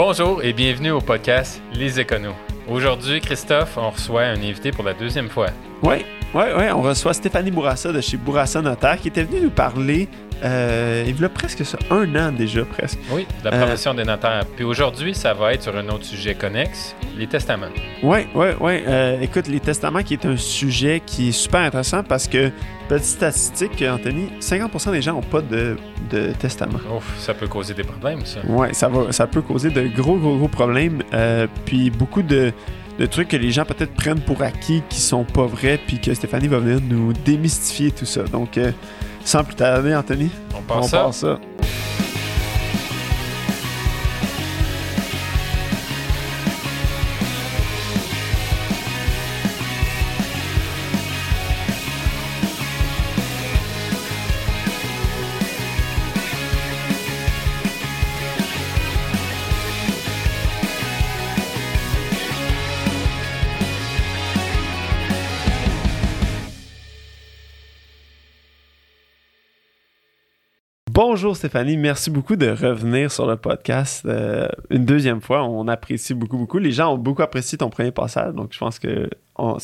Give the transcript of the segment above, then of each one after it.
Bonjour et bienvenue au podcast Les Éconos. Aujourd'hui, Christophe, on reçoit un invité pour la deuxième fois. Oui, oui, oui. On reçoit Stéphanie Bourassa de chez Bourassa Notaire qui était venue nous parler euh, il y a presque ça, un an déjà, presque. Oui, de la Euh, profession des notaires. Puis aujourd'hui, ça va être sur un autre sujet connexe, les testaments. Oui, oui, oui. Euh, écoute, les testaments qui est un sujet qui est super intéressant parce que, petite statistique, Anthony, 50% des gens n'ont pas de, de testament. Ouf, ça peut causer des problèmes, ça. Ouais, ça, va, ça peut causer de gros, gros, gros problèmes. Puis beaucoup de, de trucs que les gens peut-être prennent pour acquis qui sont pas vrais, puis que Stéphanie va venir nous démystifier tout ça. Donc, euh, sans plus tarder, Anthony, On on ça. part ça. Bonjour Stéphanie, merci beaucoup de revenir sur le podcast euh, une deuxième fois. On apprécie beaucoup, beaucoup. Les gens ont beaucoup apprécié ton premier passage, donc je pense que on,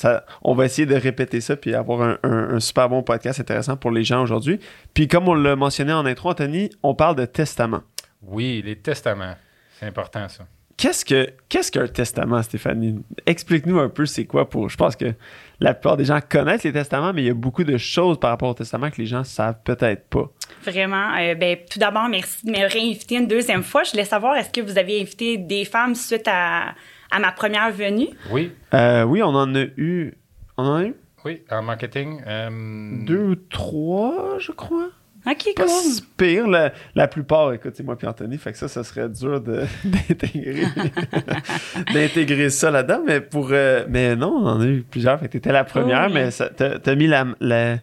va essayer de répéter ça puis avoir un super bon podcast intéressant pour les gens aujourd'hui. Puis comme on l'a mentionné en intro, Anthony, on parle de testament. Oui, les testaments. C'est important, ça. Qu'est-ce que qu'est-ce qu'un testament, Stéphanie? Explique-nous un peu c'est quoi pour. Je pense que la plupart des gens connaissent les testaments, mais il y a beaucoup de choses par rapport au testament que les gens savent peut-être pas. Vraiment. Euh, ben, tout d'abord, merci de me réinviter une deuxième fois. Je voulais savoir, est-ce que vous avez invité des femmes suite à, à ma première venue? Oui, Euh, oui, on en a eu. On en a eu? Oui, en marketing. euh, deux ou trois, je crois. OK, Pas cool. si pire. La, la plupart, écoute, c'est moi puis Anthony, fait que ça, ça serait dur d'intégrer d'intégrer ça là-dedans. Mais pour euh, mais non, on en a eu plusieurs. Fait que t'étais la première, Oui. mais t'as t'as mis la, la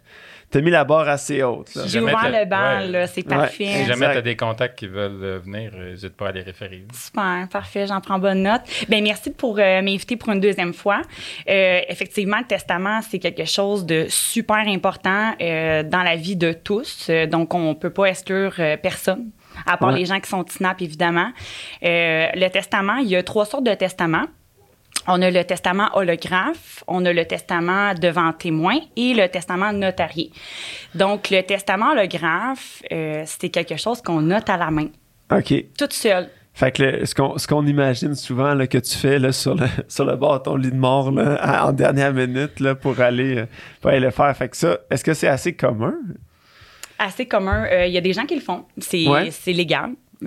t'as mis la barre assez haute. là. Si J'ai jamais ouvert t'as- le bal, ouais. là, c'est Ouais. parfait. Si jamais Exact. tu as des contacts qui veulent euh, venir, euh, n'hésite pas à les référer. Super, parfait, j'en prends bonne note. Ben merci pour euh, m'inviter pour une deuxième fois. Euh, effectivement, le testament, c'est quelque chose de super important euh, dans la vie de tous. Euh, donc, on peut pas exclure euh, personne, à part Ouais. les gens qui sont TINAP, évidemment. Euh, le testament, il y a trois sortes de testaments. On a le testament holographe, on a le testament devant témoin et le testament notarié. Donc, le testament holographe, euh, c'est quelque chose qu'on note à la main, OK. toute seule. Fait que le- ce qu'on ce qu'on imagine souvent là, que tu fais là, sur, le, sur le bord de ton lit de mort là, à- en dernière minute là, pour, aller, euh, pour aller le faire. Fait que ça, est-ce que c'est assez commun? assez commun. Euh, Il y a des gens qui le font. C'est Ouais. c'est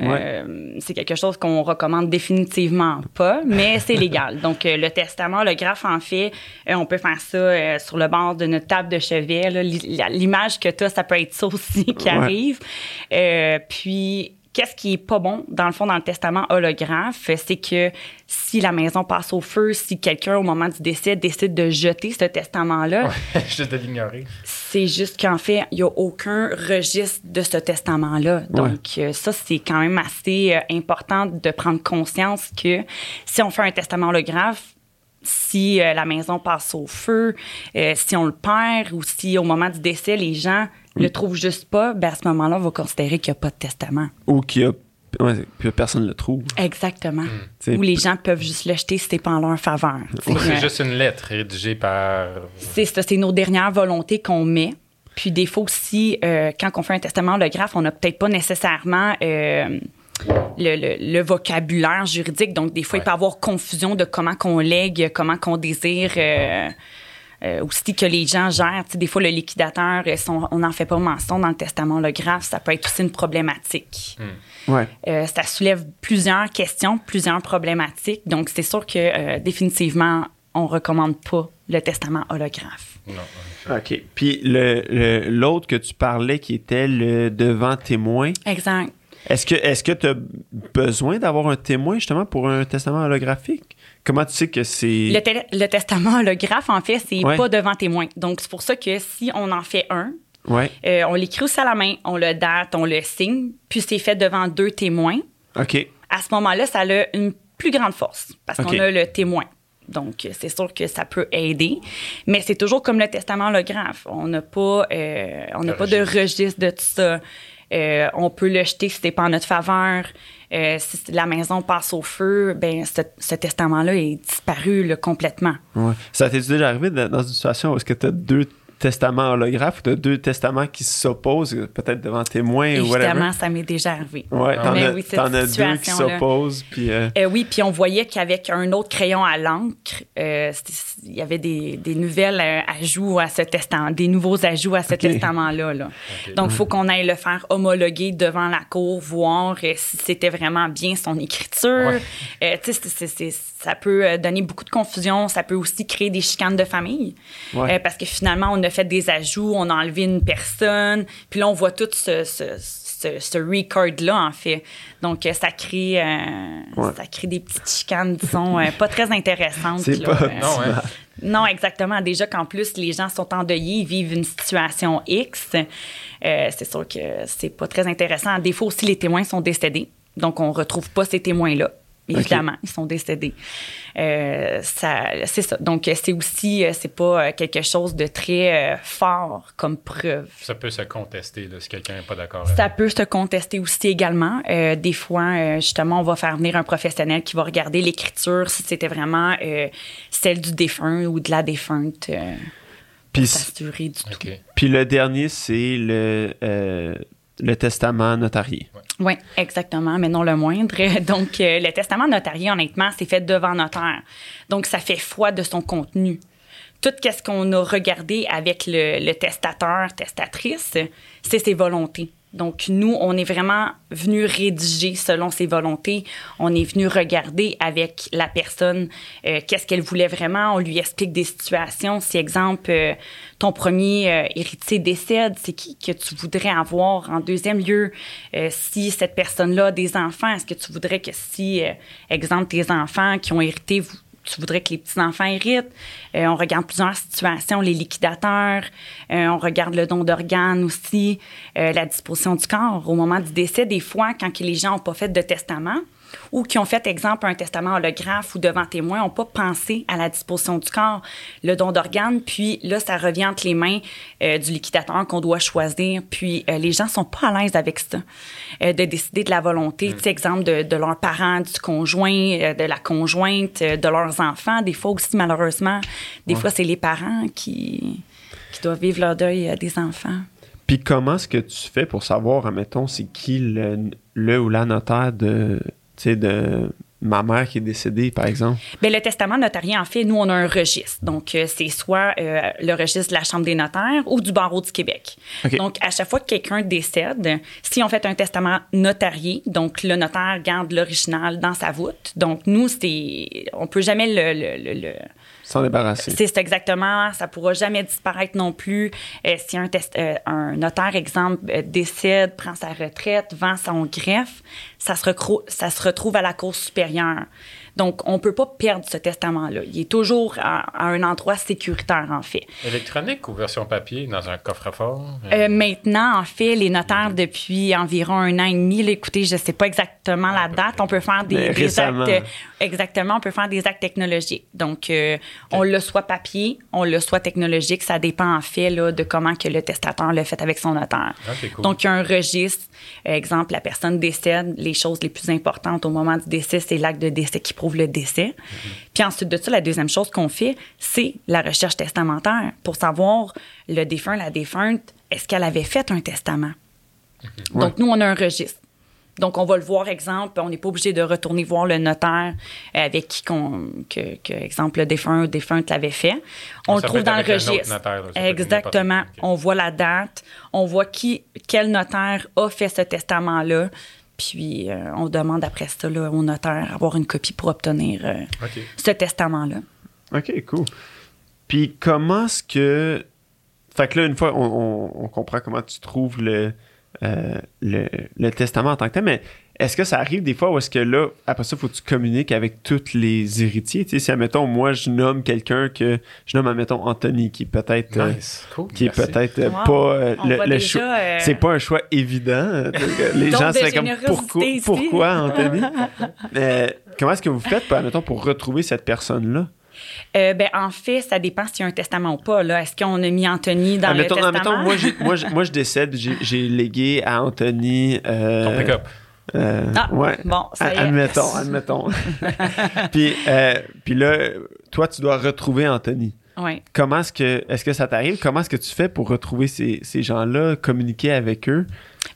Euh, c'est quelque chose qu'on recommande définitivement pas, mais c'est légal. Donc, euh, le testament, le graphe, en fait, euh, on peut faire ça sur le bord de notre table de chevet. L'image que tu as, ça peut être ça aussi qui Ouais. arrive. Puis, qu'est-ce qui est pas bon, dans le fond, dans le testament holographe, c'est que si la maison passe au feu, si quelqu'un, au moment du décès, décide de jeter ce testament-là, Juste de l'ignorer. C'est juste qu'en fait, il n'y a aucun registre de ce testament-là. Donc, euh, ça, c'est quand même assez euh, important de prendre conscience que si on fait un testament holographe, si euh, la maison passe au feu, euh, si on le perd ou si au moment du décès, les gens le trouvent juste pas, ben à ce moment-là, on va considérer qu'il n'y a pas de testament. Ou qu'il a. Ouais, que personne le trouve. Exactement. T'sais, Ou les gens peuvent juste le jeter si c'est pas en leur faveur. Ou c'est juste une lettre rédigée par. C'est ça, c'est nos dernières volontés qu'on met. Puis des fois aussi, euh, quand on fait un testament holographe, on n'a peut-être pas nécessairement euh, le, le- le vocabulaire juridique. Donc, des fois, il peut y avoir confusion de comment qu'on lègue, comment qu'on désire. euh, euh, aussi que les gens gèrent. Tu sais, des fois, le liquidateur, euh, son- on n'en fait pas mention dans le testament holographe. Ça peut être aussi une problématique. Ouais. Euh, ça soulève plusieurs questions, plusieurs problématiques. Donc, c'est sûr que euh, définitivement, on recommande pas le testament holographe. Non. OK. Puis le- le- l'autre que tu parlais qui était le devant témoin, Exact. est-ce que est-ce que tu as besoin d'avoir un témoin justement pour un testament holographique? Comment tu sais que c'est. Le, te- le testament holographe, en fait, c'est Ouais. pas devant témoin. Donc, c'est pour ça que si on en fait un, Ouais. euh, on l'écrit aussi à la main, on le date, on le signe, puis c'est fait devant deux témoins. OK. À ce moment-là, ça a une plus grande force parce qu'on a le témoin. Donc, c'est sûr que ça peut aider, mais c'est toujours comme le testament holographe. On n'a pas, euh, on n'a Le pas de registre de tout ça. Euh, on peut le jeter si c'est pas en notre faveur. Euh, si la maison passe au feu, ben ce, ce testament-là est disparu là, complètement. Ouais. Ça t'est déjà arrivé dans une situation où est-ce que tu as deux testaments holographes ou tu as deux testaments qui s'opposent, peut-être devant témoins ou whatever? Évidemment, ça m'est déjà arrivé. Ouais, t'en as, oui, t'en as deux qui s'opposent, puis... euh, Euh, oui, puis on voyait qu'avec un autre crayon à l'encre, c'était- il y avait des, des nouvelles euh, ajouts à ce testament, des nouveaux ajouts à ce testament-là. là. Donc, il faut qu'on aille le faire homologuer devant la cour, voir euh, si c'était vraiment bien son écriture. Ouais. Euh, tu sais, ça peut euh, donner beaucoup de confusion. Ça peut aussi créer des chicanes de famille. Ouais. Euh, parce que finalement, on a fait des ajouts, on a enlevé une personne, puis là, on voit tout ce, ce, ce, ce record-là, en fait. Donc, euh, ça crée, euh, Ouais. ça crée des petites chicanes, disons, euh, pas très intéressantes. C'est là. pas Euh, Non, hein. non, exactement. Déjà qu'en plus, les gens sont endeuillés, ils vivent une situation X. euh, c'est sûr que c'est pas très intéressant. Des fois aussi, les témoins sont décédés. Donc, on retrouve pas ces témoins-là. Évidemment, ils sont décédés. Euh, ça, c'est ça. Donc, c'est aussi, euh, c'est pas euh, quelque chose de très euh, fort comme preuve. Ça peut se contester là, si quelqu'un n'est pas d'accord. Ça avec. peut se contester aussi également. Euh, des fois, euh, justement, on va faire venir un professionnel qui va regarder l'écriture si c'était vraiment euh, celle du défunt ou de la défunte. euh, Puis, du tout. Puis le dernier, c'est le, euh, le testament notarié. Oui, exactement, mais non le moindre. Donc, euh, le testament notarié, honnêtement, c'est fait devant notaire. Donc, ça fait foi de son contenu. Tout ce qu'on a regardé avec le, le testateur, testatrice, c'est ses volontés. Donc, nous, on est vraiment venu rédiger selon ses volontés. On est venu regarder avec la personne euh, qu'est-ce qu'elle voulait vraiment. On lui explique des situations. Si, exemple, euh, ton premier euh, héritier décède, c'est qui que tu voudrais avoir en deuxième lieu? Si cette personne-là a des enfants, est-ce que tu voudrais que si, exemple, tes enfants qui ont hérité, vous- tu voudrais que les petits-enfants héritent. Euh, on regarde plusieurs situations, les liquidateurs, euh, on regarde le don d'organes aussi, euh, la disposition du corps. Au moment du décès, des fois, quand les gens n'ont pas fait de testament ou qui ont fait, exemple, un testament holographe ou devant témoin, n'ont pas pensé à la disposition du corps, le don d'organes, puis là, ça revient entre les mains euh, du liquidateur qu'on doit choisir. Puis euh, les gens sont pas à l'aise avec ça, euh, de décider de la volonté, tu sais, exemple, de, de leurs parents, du conjoint, de la conjointe, de leurs enfants. Des fois aussi, malheureusement, des fois, c'est les parents qui, qui doivent vivre leur deuil des enfants. Puis comment est-ce que tu fais pour savoir, admettons, c'est qui le, le ou la notaire de, sais, de ma mère qui est décédée, par exemple? Bien, le testament notarié, en fait, nous, on a un registre. Donc, euh, c'est soit euh, le registre de la Chambre des notaires ou du Barreau du Québec. Donc, à chaque fois que quelqu'un décède, si on fait un testament notarié, donc le notaire garde l'original dans sa voûte. Donc, nous, c'est... On peut jamais le- le- le- le S'en débarrasser. c'est exactement. Ça pourra jamais disparaître non plus. Euh, si un, test, euh, notaire, exemple, euh, décède, prend sa retraite, vend son greffe, ça se, ça se retrouve à la Cour supérieure. Donc, on peut pas perdre ce testament-là. Il est toujours à, à un endroit sécuritaire, en fait. Électronique ou version papier dans un coffre-fort? Euh, maintenant, en fait, les notaires, depuis environ un an et demi, là, écoutez, je sais pas exactement la date, on peut faire des, actes. Exactement, on peut faire des actes technologiques. Donc, euh, on le soit papier, on le soit technologique, ça dépend en fait là, de comment que le testateur l'a fait avec son notaire. Cool. Donc, il y a un registre. Exemple, la personne décède, les choses les plus importantes au moment du décès, c'est l'acte de décès qui prouve le décès. Puis ensuite de ça, la deuxième chose qu'on fait, c'est la recherche testamentaire pour savoir le défunt, la défunte, est-ce qu'elle avait fait un testament? Donc, nous, on a un registre. Donc, on va le voir, exemple, on n'est pas obligé de retourner voir le notaire avec qui, qu'on, que, que, exemple, le défunt ou défunte l'avait fait. On Ça le trouve dans le registre. notaire, là, Exactement. On voit la date, on voit qui, quel notaire a fait ce testament-là. Puis, euh, on demande après ça là, au notaire avoir une copie pour obtenir euh, ce testament-là. OK, cool. Puis comment est-ce que... Fait que là, une fois, on, on- on comprend comment tu trouves le, euh, le, le testament en tant que tel, mais est-ce que ça arrive des fois où est-ce que là, après ça, faut que tu communiques avec tous les héritiers? Tu sais, si, admettons, moi, je nomme quelqu'un que... Je nomme, admettons, Anthony, qui est peut-être... euh, Nice. Cool. qui est peut-être euh, Wow. pas euh, le, choix. euh, C'est pas un choix évident. euh, Les gens seraient comme pourquoi, ici. pourquoi Anthony? Euh, Comment est-ce que vous faites, par- admettons, pour retrouver cette personne-là? Euh, ben, en fait, ça dépend s'il y a un testament ou pas. Là. Est-ce qu'on a mis Anthony dans Admettons- le testament? admettons, moi, j'ai- moi, je- moi, je décède, j'ai j'ai légué à Anthony. euh, Ton pick-up. Euh, Ah, ouais. bon, ça y est. Admettons, admettons. puis, euh, puis là, toi, tu dois retrouver Anthony. Ouais. Comment est-ce que, est-ce que ça t'arrive? Comment est-ce que tu fais pour retrouver ces, ces gens-là, communiquer avec eux?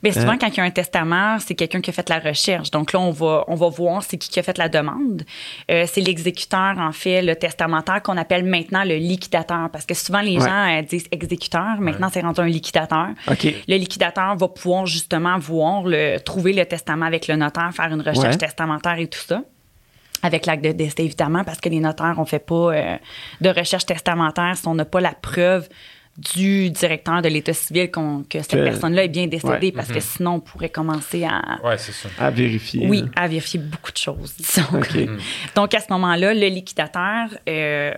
Bien, souvent, Hein? quand il y a un testament, c'est quelqu'un qui a fait la recherche. Donc là, on va, on va voir c'est qui qui a fait la demande. Euh, c'est l'exécuteur, en fait, le testamentaire qu'on appelle maintenant le liquidateur. Parce que souvent, les Ouais. gens euh, disent exécuteur. Maintenant, c'est rendu un liquidateur. Le liquidateur va pouvoir justement voir le, trouver le testament avec le notaire, faire une recherche Ouais. testamentaire et tout ça. Avec l'acte de décès, évidemment, parce que les notaires, on fait pas euh, de recherche testamentaire si on n'a pas la preuve du directeur de l'État civil qu'on- que cette personne-là est bien décédée, Ouais. parce que sinon, on pourrait commencer à, Ouais, c'est ça. À vérifier. oui, à vérifier beaucoup de choses, disons. OK. Donc, à ce moment-là, le liquidateur euh,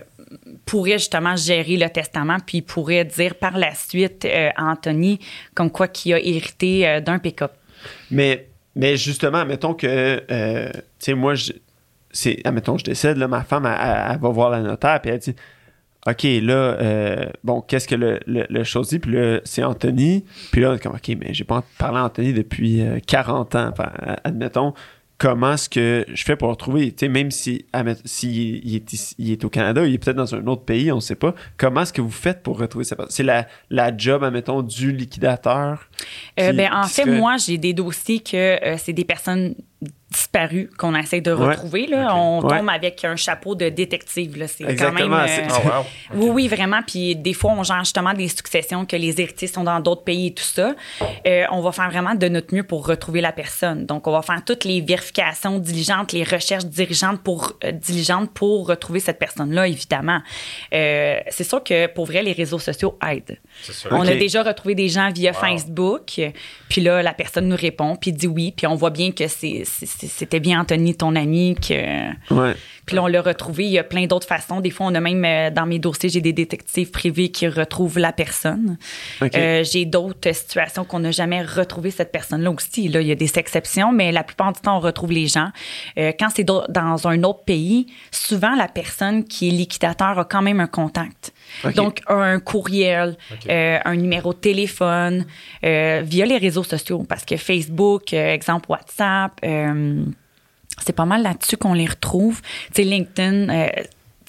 pourrait justement gérer le testament, puis il pourrait dire par la suite euh, à Anthony comme quoi qu'il a hérité euh, d'un pick-up. Mais, mais justement, mettons que, euh, tu sais, moi, je, c'est, admettons, je décède, là, ma femme, elle, elle- elle va voir la notaire, puis elle dit, OK, là, euh, bon, qu'est-ce que le, le, dit? Puis là, c'est Anthony. Puis là, on est comme, OK, mais j'ai pas parlé à Anthony depuis euh, 40 ans. Enfin, admettons, comment est-ce que je fais pour le retrouver? Tu sais, même si, si il est, ici- il est au Canada, il est peut-être dans un autre pays, on sait pas. Comment est-ce que vous faites pour retrouver cette personne? C'est la, la job, admettons, du liquidateur? Euh, ben, en fait, moi, j'ai des dossiers que euh, c'est des personnes disparues qu'on essaie de Ouais. retrouver. Là. On Ouais. tombe avec un chapeau de détective. Là. C'est quand même... euh, Oh, wow. Oui, oui, vraiment. Puis des fois, on gère justement des successions que les héritiers sont dans d'autres pays et tout ça. Euh, on va faire vraiment de notre mieux pour retrouver la personne. Donc, on va faire toutes les vérifications diligentes, les recherches dirigeantes pour, euh, diligentes pour retrouver cette personne-là, évidemment. Euh, c'est sûr que pour vrai, les réseaux sociaux aident. C'est sûr. On a déjà retrouvé des gens via Wow. Facebook, puis là, la personne nous répond, puis dit oui, puis on voit bien que c'est- c'est- c'était bien Anthony, ton ami, que... Ouais. Puis là, on l'a retrouvé. Il y a plein d'autres façons. Des fois, on a même, euh, dans mes dossiers, j'ai des détectives privés qui retrouvent la personne. Euh, j'ai d'autres situations qu'on n'a jamais retrouvé cette personne-là aussi. Là, il y a des exceptions, mais la plupart du temps, on retrouve les gens. Euh, quand c'est dans dans un autre pays, souvent, la personne qui est liquidateur a quand même un contact. Donc, un courriel, euh, un numéro de téléphone, euh, via les réseaux sociaux. Parce que Facebook, euh, exemple WhatsApp, c'est pas mal là-dessus qu'on les retrouve. Tu sais, LinkedIn,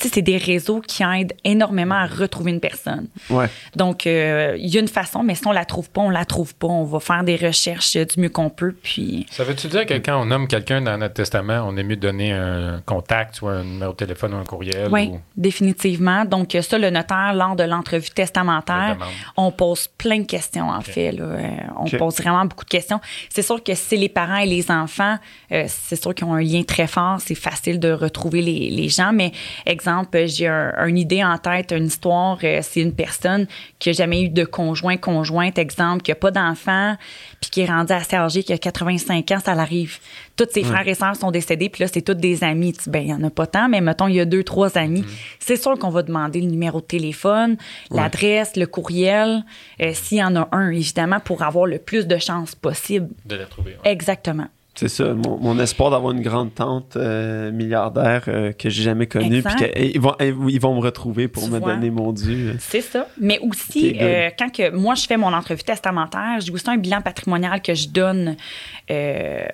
c'est des réseaux qui aident énormément à retrouver une personne. Ouais. Donc, euh, il y a une façon, mais si on la trouve pas, on la trouve pas. On va faire des recherches euh, du mieux qu'on peut, puis... Ça veut-tu dire que quand on nomme quelqu'un dans notre testament, on est mieux de donner un contact, soit un numéro de téléphone ou un courriel? Oui, ou- définitivement. Donc, ça, le notaire, lors de l'entrevue Le testamentaire, on pose plein de questions, en fait. Là. Euh, on pose vraiment beaucoup de questions. C'est sûr que si les parents et les enfants, euh, c'est sûr qu'ils ont un lien très fort, c'est facile de retrouver les, les gens. Mais, exemple, j'ai un, une idée en tête, une histoire, euh, c'est une personne qui n'a jamais eu de conjoint, conjointe, exemple, qui n'a pas d'enfant, puis qui est rendue assez âgée, qui a 85 ans, ça l'arrive. Tous ses frères et sœurs sont décédés, puis là, c'est tous des amis. Ben, il n'y en a pas tant, mais mettons, il y a deux, trois amis. C'est sûr qu'on va demander le numéro de téléphone, l'adresse, le courriel, euh, s'il y en a un, évidemment, pour avoir le plus de chances possible. De la trouver. ouais. Exactement. C'est ça, mon, mon espoir d'avoir une grande tante euh, milliardaire euh, que j'ai jamais connue, puis qu'ils vont, ils vont me retrouver pour Tu me vois. donner mon dû. C'est ça. Mais aussi, euh, quand que moi, je fais mon entrevue testamentaire, j'ai aussi un bilan patrimonial que je donne euh,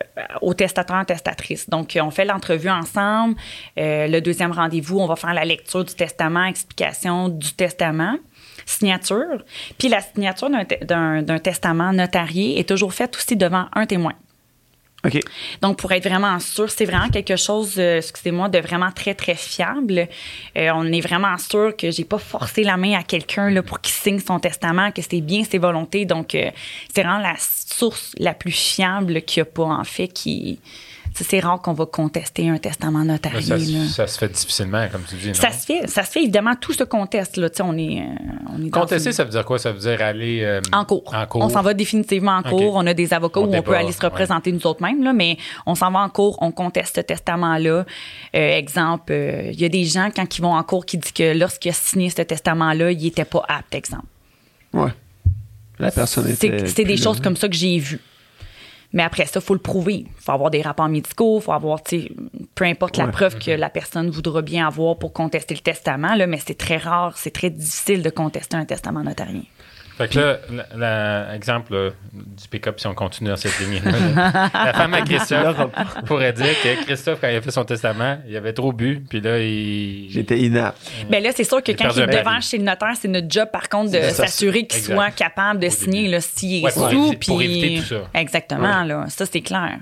aux testateurs, testatrices. Donc, on fait l'entrevue ensemble. Le deuxième rendez-vous, on va faire la lecture du testament, explication du testament signature. Puis la signature d'un testament notarié est toujours faite aussi devant un témoin. OK. Donc, pour être vraiment sûr, c'est vraiment quelque chose, euh, excusez-moi, de vraiment très, très fiable. Euh, on est vraiment sûr que j'ai pas forcé la main à quelqu'un pour qu'il signe son testament, que c'est bien ses volontés. Donc, euh, c'est vraiment la source la plus fiable qu'il n'y a pas, en fait, qui... C'est rare qu'on va contester un testament notarié. ça, là. ça se fait difficilement, comme tu dis. Non? Ça se fait, ça se fait évidemment, tout se conteste. Là. On est, euh, on est dans Contester, une- ça veut dire quoi? Ça veut dire aller. euh, en cours. En cours. On s'en va définitivement en cours. On a des avocats On où on peut aller se représenter nous autres mêmes, là, mais on s'en va en cours, on conteste ce testament-là. Euh, exemple, euh, il y a des gens, quand ils vont en cours, qui disent que lorsqu'il a signé ce testament-là, il n'était pas apte, exemple. Ouais. La personne était. C'est c'est des choses comme ça que j'ai vues. Mais après ça, il faut le prouver. Il faut avoir des rapports médicaux, il faut avoir, tu sais, peu importe la Ouais. preuve que la personne voudra bien avoir pour contester le testament, là, mais c'est très rare, c'est très difficile de contester un testament notarien. Fait que là, la- la- exemple là, du pick-up, si on continue dans cette ligne la femme à Christophe pourrait dire que Christophe, quand il a fait son testament, il avait trop bu, puis là, il. J'étais inapte. Ben là, c'est sûr que quand il est devant chez le notaire, c'est notre job, par contre, de s'assurer qu'il soit capable de Au signer s'il est sous. pour éviter tout ça. Exactement, là. Ça, c'est clair.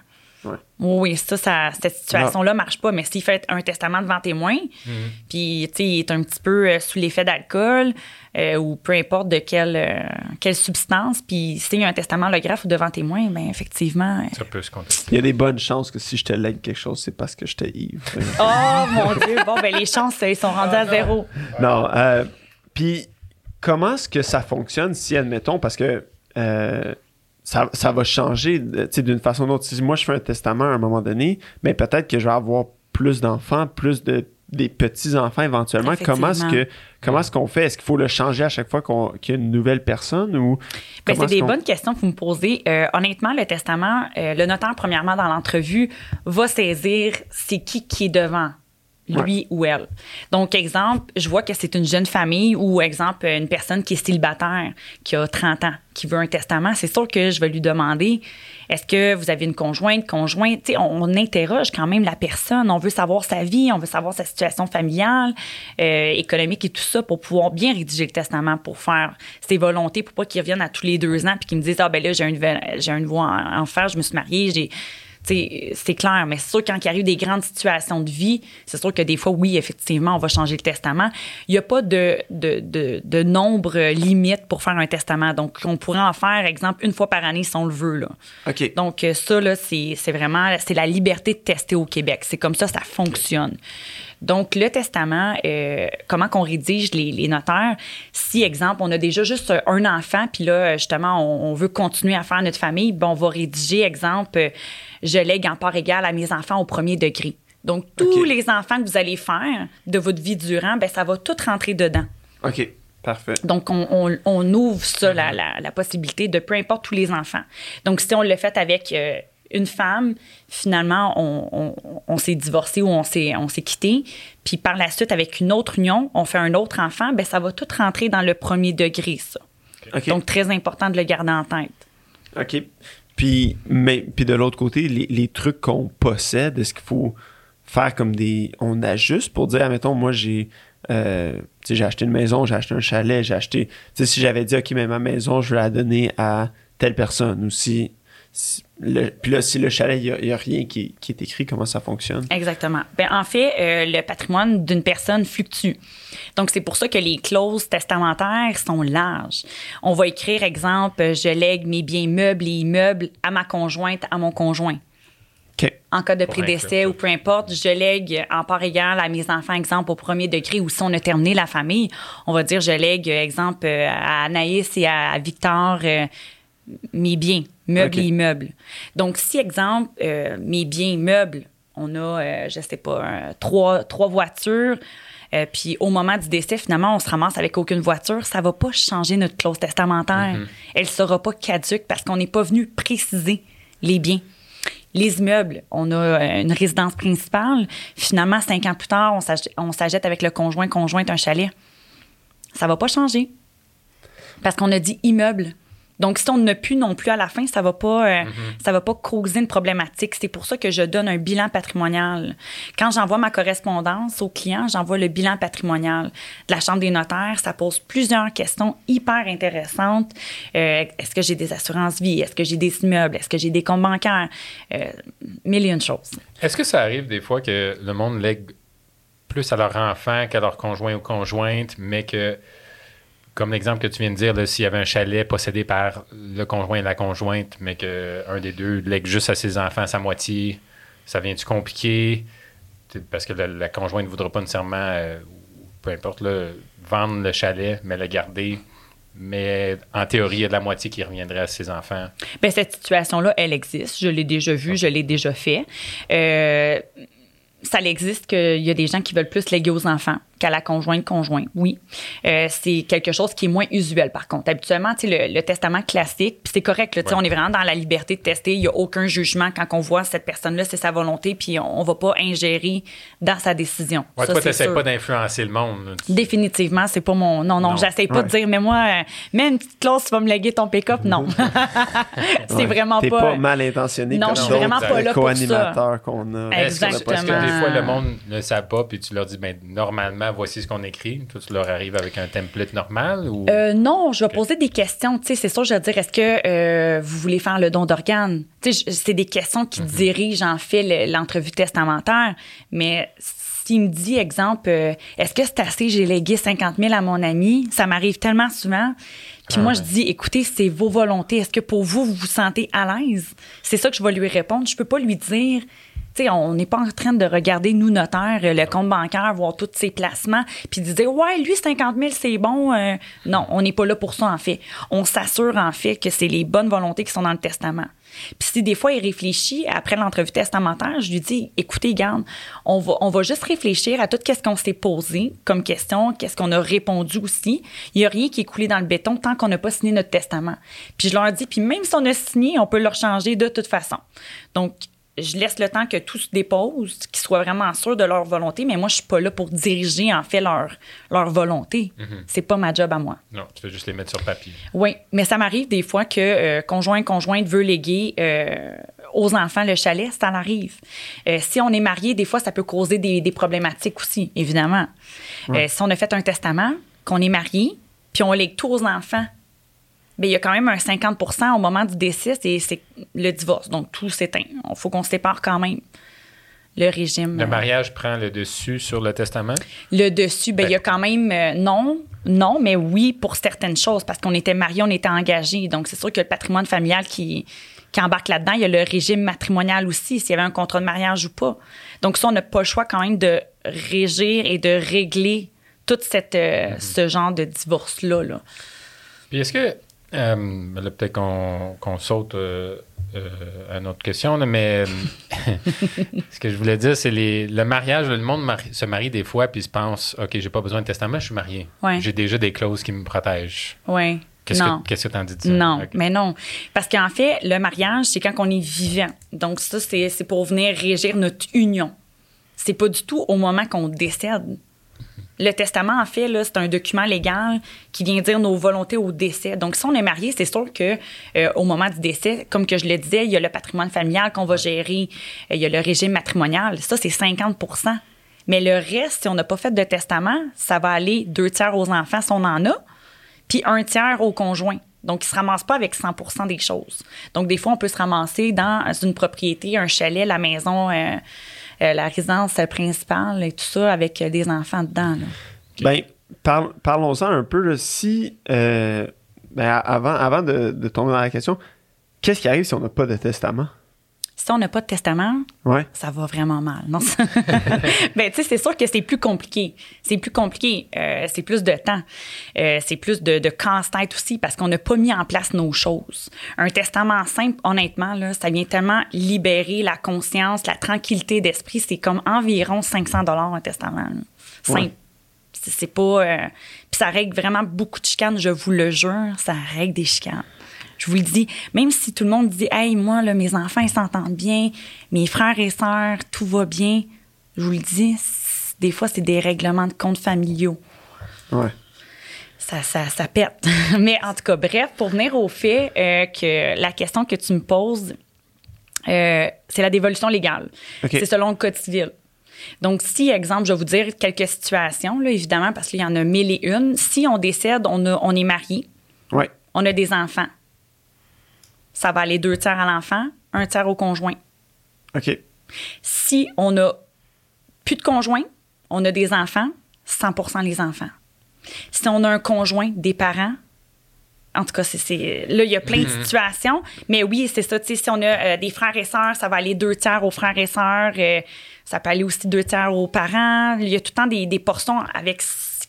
Ouais. Oui, ça, ça cette situation-là marche pas. Mais s'il fait un testament devant témoin, Mhm. puis, tu sais, il est un petit peu euh, sous l'effet d'alcool euh, ou peu importe de quelle, euh, quelle substance, puis il signe un testament holographe ou devant témoin, bien, effectivement. Ça peut se compter. Il y a des bonnes chances que si je te lègue quelque chose, c'est parce que j'étais ivre. Oh, mon Dieu! Bon, ben les chances, ils sont rendus à zéro. non. euh, Puis, comment est-ce que ça fonctionne si, admettons, parce que euh, ça, ça va changer sais, d'une façon ou d'autre. Si moi, je fais un testament à un moment donné, mais peut-être que je vais avoir plus d'enfants, plus de des petits-enfants éventuellement. Comment est-ce que comment est-ce qu'on fait? Est-ce qu'il faut le changer à chaque fois qu'on- qu'il y a une nouvelle personne ou Ben, c'est des qu'on- bonnes questions que vous me posez. Euh, honnêtement, le testament, euh, le notaire, premièrement, dans l'entrevue, va saisir c'est qui qui est devant lui ou elle. Donc, exemple, je vois que c'est une jeune famille ou, exemple, une personne qui est célibataire, qui a 30 ans, qui veut un testament. C'est sûr que je vais lui demander, est-ce que vous avez une conjointe, conjointe? Tu sais, on, on interroge quand même la personne. On veut savoir sa vie, on veut savoir sa situation familiale, euh, économique et tout ça pour pouvoir bien rédiger le testament, pour faire ses volontés, pour pas qu'il revienne à tous les deux ans puis qu'il me dise, ah ben là, j'ai un, nouvel- j'ai un nouveau en- enfant, je me suis mariée, j'ai... C'est clair, mais c'est sûr quand il arrive des grandes situations de vie, c'est sûr que des fois, oui, effectivement, on va changer le testament. Il n'y a pas de, de, de, de nombre limite pour faire un testament. Donc, on pourrait en faire, exemple, une fois par année si on le veut. Là. Donc, euh, ça, là, c'est c'est vraiment c'est la liberté de tester au Québec. C'est comme ça, ça fonctionne. Donc, le testament, euh, comment qu'on rédige les, les notaires? Si, exemple, on a déjà juste un enfant, puis là, justement, on, on veut continuer à faire notre famille, ben, on va rédiger, exemple, euh, je lègue en part égale à mes enfants au premier degré. Donc, tous les enfants que vous allez faire de votre vie durant, ben, ça va tout rentrer dedans. OK. Parfait. Donc, on, on- on ouvre ça, la, la- la possibilité de peu importe tous les enfants. Donc, si on l'a fait avec euh, une femme, finalement, on, on- on s'est divorcé ou on s'est, on s'est quitté. Puis par la suite, avec une autre union, on fait un autre enfant, ben ça va tout rentrer dans le premier degré, ça. Donc, très important de le garder en tête. OK. Puis, mais, puis de l'autre côté, les, les trucs qu'on possède, est-ce qu'il faut faire comme des. On ajuste pour dire, admettons, moi, j'ai. euh, j'ai acheté une maison, j'ai acheté un chalet, j'ai acheté. Si j'avais dit, OK, mais ma maison, je veux la donner à telle personne, ou si. Le- puis là, si le chalet, il n'y a, rien qui, qui est écrit, comment ça fonctionne? Exactement. Ben, en fait, euh, le patrimoine d'une personne fluctue. Donc, c'est pour ça que les clauses testamentaires sont larges. On va écrire, exemple, je lègue mes biens meubles et immeubles à ma conjointe, à mon conjoint. OK. En cas de prédécès inclure ou peu importe, je lègue en part égale à mes enfants, exemple, au premier degré, ou si on a terminé la famille, on va dire, je lègue, exemple, à Anaïs et à Victor euh, mes biens, meubles et immeubles. Donc, si, exemple, euh, mes biens immeubles, on a, euh, je sais pas, un- trois, trois voitures, euh, puis au moment du décès, finalement, on se ramasse avec aucune voiture, ça va pas changer notre clause testamentaire. Elle sera pas caduque parce qu'on n'est pas venu préciser les biens. Les immeubles, on a une résidence principale. Finalement, cinq ans plus tard, on s'achète avec le conjoint, conjointe un chalet. Ça va pas changer. Parce qu'on a dit immeuble. Donc, si on n'a plus non plus à la fin, ça va pas, euh, ça va pas causer une problématique. C'est pour ça que je donne un bilan patrimonial. Quand j'envoie ma correspondance au client, j'envoie le bilan patrimonial de la Chambre des notaires. Ça pose plusieurs questions hyper intéressantes. Euh, Est-ce que j'ai des assurances vie? Est-ce que j'ai des immeubles? Est-ce que j'ai des comptes bancaires? Euh, mille et une choses. Est-ce que ça arrive des fois que le monde lègue plus à leur enfant qu'à leur conjoint ou conjointe, mais que, comme l'exemple que tu viens de dire, s'il y avait un chalet possédé par le conjoint et la conjointe, mais qu'un des deux lègue juste à ses enfants sa moitié, ça vient-tu compliqué? Parce que la, la conjointe ne voudra pas nécessairement, euh, peu importe, là, vendre le chalet, mais le garder. Mais en théorie, il y a de la moitié qui reviendrait à ses enfants. Bien, cette situation-là, elle existe. Je l'ai déjà vue, je l'ai déjà fait. Euh, ça existe qu'il y a des gens qui veulent plus léguer aux enfants. qu'à la conjointe conjoint, oui. Euh, c'est quelque chose qui est moins usuel, par contre. Habituellement, tu sais, le, le testament classique, puis c'est correct, là, tu sais, Ouais. on est vraiment dans la liberté de tester. Il n'y a aucun jugement quand on voit cette personne-là, c'est sa volonté, puis on, on va pas ingérer dans sa décision. Ouais, Ça, toi, c'est t'essaies pas d'influencer le monde. Définitivement, c'est pas mon. Non, non, Non. j'essaie pas de dire, mais moi, euh, mets une petite clause, tu vas me léguer ton pick-up. Non. c'est Ouais. vraiment T'es pas. pas mal intentionné Non, comme je suis vraiment pas là pour ça. qu'on a. Exactement. Fois, le monde ne sait pas, puis tu leur dis, ben, normalement, voici ce qu'on écrit. Toi, tu leur arrives avec un template normal ou? Euh, non, je vais poser des questions. Tu sais, c'est sûr, je vais dire, est-ce que euh, vous voulez faire le don d'organes? Tu sais, c'est des questions qui Mhm. dirigent, en fait, le- l'entrevue testamentaire. Mais s'il me dit, exemple, euh, est-ce que c'est assez, j'ai légué 50 000 à mon ami? Ça m'arrive tellement souvent. Puis Ah moi, ouais. je dis, écoutez, c'est vos volontés. Est-ce que pour vous, vous vous sentez à l'aise? C'est ça que je vais lui répondre. Je peux pas lui dire, on n'est pas en train de regarder, nous, notaires, le compte bancaire, voir tous ses placements, puis de dire, ouais, lui, 50 000, c'est bon. Euh, non, on n'est pas là pour ça, en fait. On s'assure, en fait, que c'est les bonnes volontés qui sont dans le testament. Puis si des fois, il réfléchit, après l'entrevue testamentaire, je lui dis, écoutez, garde, on va, juste réfléchir à tout ce qu'on s'est posé comme question, qu'est-ce qu'on a répondu aussi. Il n'y a rien qui est coulé dans le béton tant qu'on n'a pas signé notre testament. Puis je leur dis, puis même si on a signé, on peut le changer de toute façon. Donc, je laisse le temps que tout se dépose, qu'ils soient vraiment sûrs de leur volonté, mais moi, je suis pas là pour diriger, en fait, leur, leur volonté. C'est pas ma job à moi. Non, tu fais juste les mettre sur papier. Oui, mais ça m'arrive des fois que euh, conjoint conjointe veut léguer euh, aux enfants le chalet, ça arrive. Euh, si on est marié, des fois, ça peut causer des, des problématiques aussi, évidemment. Si on a fait un testament, qu'on est marié, puis on lègue tout aux enfants, bien, il y a quand même un 50 au moment du décès, c'est c'est le divorce. Donc, tout s'éteint. Il faut qu'on se sépare quand même. Le régime. Le euh, mariage prend le dessus sur le testament? le dessus, ben, Ben- il y a quand même euh, non, non, mais oui pour certaines choses parce qu'on était mariés, on était engagés. Donc, c'est sûr que le patrimoine familial qui, qui embarque là-dedans, il y a le régime matrimonial aussi, s'il y avait un contrat de mariage ou pas. Donc, ça, on n'a pas le choix quand même de régir et de régler tout cette, euh, ce genre de divorce-là. Là. Puis est-ce que. Euh, là, peut-être qu'on qu'on saute euh, euh, à une autre question, là, mais ce que je voulais dire, c'est les, le mariage. Le monde mari- se marie des fois, puis se pense OK, j'ai pas besoin de testament, je suis marié. Ouais. J'ai déjà des clauses qui me protègent. Oui. Qu'est-ce non. que que t'en dis de ça? Non, mais non. Parce qu'en fait, le mariage, c'est quand on est vivant. Donc, ça, c'est c'est pour venir régir notre union. C'est pas du tout au moment qu'on décède. Le testament, en fait, c'est un document légal qui vient dire nos volontés au décès. Donc, si on est marié, c'est sûr que euh, au moment du décès, comme que je le disais, il y a le patrimoine familial qu'on va gérer, euh, il y a le régime matrimonial. Ça, c'est 50% Mais le reste, si on n'a pas fait de testament, ça va aller deux tiers aux enfants si on en a, puis un tiers au conjoint. Donc, ils ne se ramassent pas avec 100% des choses. Donc, des fois, on peut se ramasser dans une propriété, un chalet, la maison, euh, la résidence principale et tout ça avec euh, des enfants dedans. là. Ben, parlons-en un peu. là. euh, ben, avant, de tomber dans la question, qu'est-ce qui arrive si on n'a pas de testament? Si on n'a pas de testament, Ouais. ça va vraiment mal. Non? ben, tu sais, c'est sûr que c'est plus compliqué. C'est plus compliqué. Euh, c'est plus de temps. Euh, c'est plus de, de casse-tête aussi parce qu'on n'a pas mis en place nos choses. Un testament simple, honnêtement, là, ça vient tellement libérer la conscience, la tranquillité d'esprit. C'est comme environ 500 dollars un testament. là. Simple. Ouais. C'est c'est pas. euh, Puis ça règle vraiment beaucoup de chicanes, je vous le jure. Ça règle des chicanes. Je vous le dis, même si tout le monde dit, hey, moi, là, mes enfants, ils s'entendent bien, mes frères et sœurs, tout va bien, je vous le dis, des fois, c'est des règlements de comptes familiaux. Ouais. Ça, ça, ça pète. Mais en tout cas, bref, pour venir au fait euh, que la question que tu me poses, euh, c'est la dévolution légale. C'est selon le Code civil. Donc, si, exemple, je vais vous dire quelques situations, là, évidemment, parce qu'il y en a mille et une. Si on décède, on, a- on est marié, Ouais. on a des enfants. Ça va aller deux tiers à l'enfant, un tiers au conjoint. OK. Si on a plus de conjoint, on a des enfants, 100% les enfants. Si on a un conjoint, des parents, en tout cas, c'est, c'est- là, il y a plein de situations. Mais oui, c'est ça. Si on a euh, des frères et sœurs, ça va aller deux tiers aux frères et sœurs. euh, ça peut aller aussi deux tiers aux parents. Il y a tout le temps des, des portions avec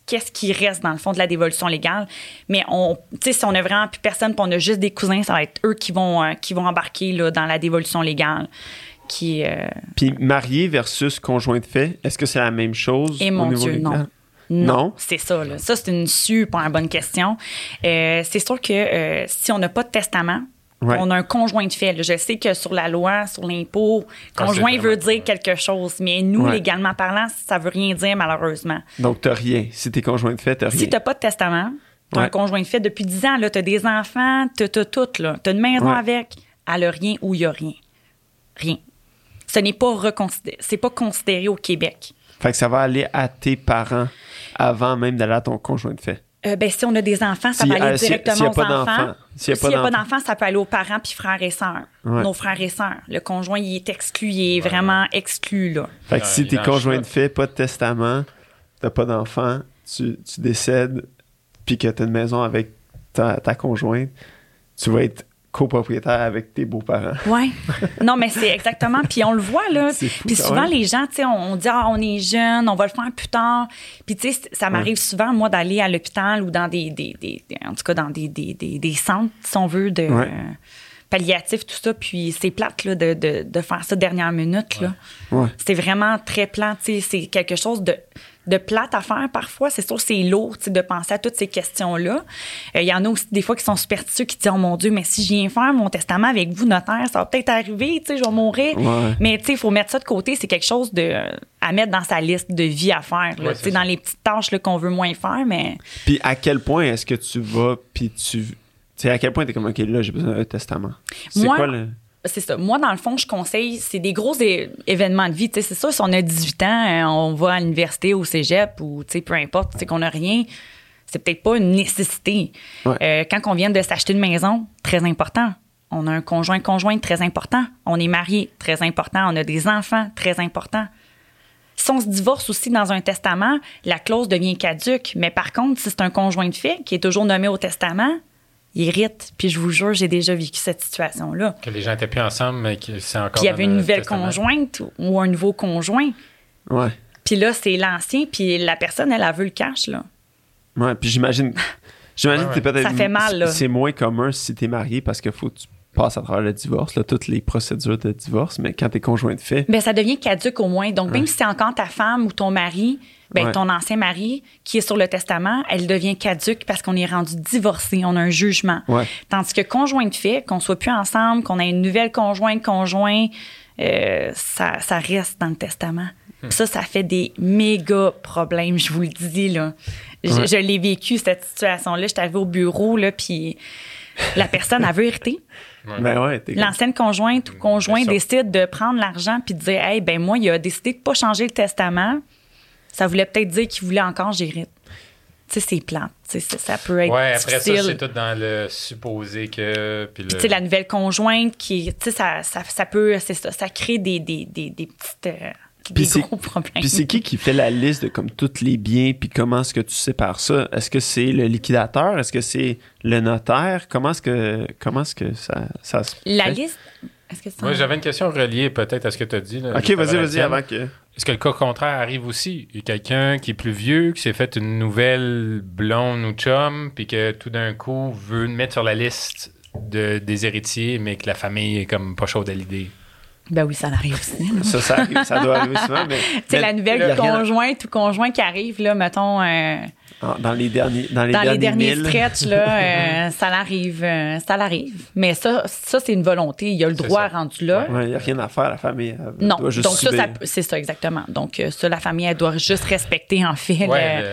qu'est-ce qui reste dans le fond de la dévolution légale. Mais on, si on a vraiment plus personne, puis on a juste des cousins, ça va être eux qui vont, euh, qui vont embarquer là, dans la dévolution légale. Qui, euh, Puis marié versus conjoint de fait, est-ce que c'est la même chose Et au mon niveau Dieu, légal? non? Non. C'est ça, là. Ça, c'est une super bonne question. Euh, c'est sûr que euh, si on n'a pas de testament, Ouais. on a un conjoint de fait. là. Je sais que sur la loi, sur l'impôt, Ah, conjoint veut dire quelque chose, mais nous, Ouais. légalement parlant, ça veut rien dire, malheureusement. Donc, t'as rien. Si t'es conjoint de fait, t'as rien. Si t'as pas de testament, t'as Ouais. un conjoint de fait depuis 10 ans, là, t'as des enfants, t'as t'as tout, là. T'as une maison avec, elle a rien ou il y a rien. Rien. Ce n'est pas reconsidéré, c'est pas considéré au Québec. Fait que ça va aller à tes parents avant même d'aller à ton conjoint de fait. Euh, ben, si on a des enfants, ça Si- peut aller euh, si- directement s'il y a aux enfants. S'il y a S'il pas n'y a pas d'enfants. ça peut aller aux parents puis frères et sœurs. Ouais. Nos frères et sœurs. Le conjoint, il est exclu, il est vraiment exclu, là. Fait que Ouais, si t'es conjoint de fait, pas de testament, t'as pas d'enfant, tu, tu décèdes, puis que t'as une maison avec ta, ta conjointe, tu vas être copropriétaire avec tes beaux-parents. Ouais. non, mais c'est exactement. Puis on le voit, là. Puis souvent, les gens, tu sais, on, on dit, ah, on est jeune, on va le faire plus tard. Puis, tu sais, ça m'arrive souvent, moi, d'aller à l'hôpital ou dans des, des, des- en tout cas, dans des, des, des, des centres, si on veut, de. Ouais. euh, palliatifs, tout ça, puis c'est plate là, de, de, de faire ça dernière minute. Là. Ouais. C'est vraiment très plate. tu sais, C'est quelque chose de, de plate à faire parfois. C'est sûr, c'est lourd tu sais, de penser à toutes ces questions-là. Euh, Il y en a aussi des fois qui sont superstitieux qui disent Oh mon Dieu, mais si je viens faire mon testament avec vous, notaire, ça va peut-être arriver, tu sais, je vais mourir. Ouais. Mais tu sais, il faut mettre ça de côté. C'est quelque chose de, à mettre dans sa liste de vie à faire. là. Dans les petites tâches là, qu'on veut moins faire, mais. Puis à quel point est-ce que tu vas, puis tu. Sais, à quel point t'es comme, OK, là, j'ai besoin d'un testament. C'est Moi- quoi le. C'est ça. Moi, dans le fond, je conseille, c'est des gros événements de vie. Tu sais, C'est ça, si on a 18 ans, euh, on va à l'université, au cégep, ou tu sais, peu importe, tu sais, qu'on n'a rien, c'est peut-être pas une nécessité. Ouais. Euh, quand on vient de s'acheter une maison, très important. On a un conjoint conjoint très important. On est marié, très important. On a des enfants, très important. Si on se divorce aussi dans un testament, la clause devient caduque. Mais par contre, si c'est un conjoint de fait qui est toujours nommé au testament, il hérite. Puis je vous jure, j'ai déjà vécu cette situation-là. Que les gens étaient plus ensemble, mais que c'est encore. Puis il y avait une le nouvelle testament. conjointe ou un nouveau conjoint. Ouais. Puis là, c'est l'ancien, puis la personne, elle a vu le cash, là. Ouais, puis j'imagine. J'imagine Ouais, que t'es peut-être. Ça fait mal, là. C'est moins commun si t'es marié parce qu'il faut que tu passes à travers le divorce, là, toutes les procédures de divorce, mais quand t'es conjoint de fait. Ben, ça devient caduque au moins. Donc, même si c'est encore ta femme ou ton mari, ben, Ouais. ton ancien mari qui est sur le testament, elle devient caduque parce qu'on est rendu divorcé. On a un jugement. Ouais. Tandis que conjoint de fait, qu'on soit plus ensemble, qu'on ait une nouvelle conjointe, conjoint, euh, ça, ça reste dans le testament. Puis Ça, ça fait des méga problèmes, je vous le dis, là. Je, Ouais. je l'ai vécu, cette situation-là. J'étais arrivée au bureau, là, puis la personne, elle veut hériter. Ben ouais, L'ancienne conjointe ou conjoint Bien sûr. décide de prendre l'argent puis de dire Hey, ben moi, il a décidé de pas changer le testament. Ça voulait peut-être dire qu'il voulait encore gérer. Tu sais, c'est plate. Ça, ça peut être Ouais, après ça, c'est tout dans le supposé que. Puis le- tu sais, la nouvelle conjointe qui, tu sais, ça, ça, ça peut, c'est ça, ça crée des, des, des, des petites, euh, des c'est- gros problèmes. Puis c'est qui qui fait la liste de comme tous les biens, puis comment est-ce que tu sépares ça? Est-ce que c'est le liquidateur? Est-ce que c'est le notaire? Comment est-ce que, comment est-ce que ça, ça se La fait? liste, est-ce que c'est Moi, j'avais une question reliée peut-être à ce que tu as dit. là, Ok, vas-y, vas-y, avant que... Est-ce que le cas contraire arrive aussi? Il y a quelqu'un qui est plus vieux, qui s'est fait une nouvelle blonde ou chum, puis que tout d'un coup veut le mettre sur la liste de, des héritiers, mais que la famille est comme pas chaude à l'idée. Ben oui, ça arrive aussi. là. Ça, ça, arrive- ça doit arriver souvent, mais... Tu sais, mais la nouvelle a rien- conjointe ou conjoint qui arrive, là, mettons, euh, Ah, Dans les derniers Dans les dans derniers derniers stretches, là, euh, ça l'arrive. euh, ça l'arrive. Mais ça, ça c'est une volonté. Il y a le droit ça. rendu là. Ouais, il n'y a rien à faire, la famille. elle Non, doit juste donc ça, subir. ça, c'est ça exactement. Donc ça, la famille, elle doit juste respecter en fait. Ouais, le-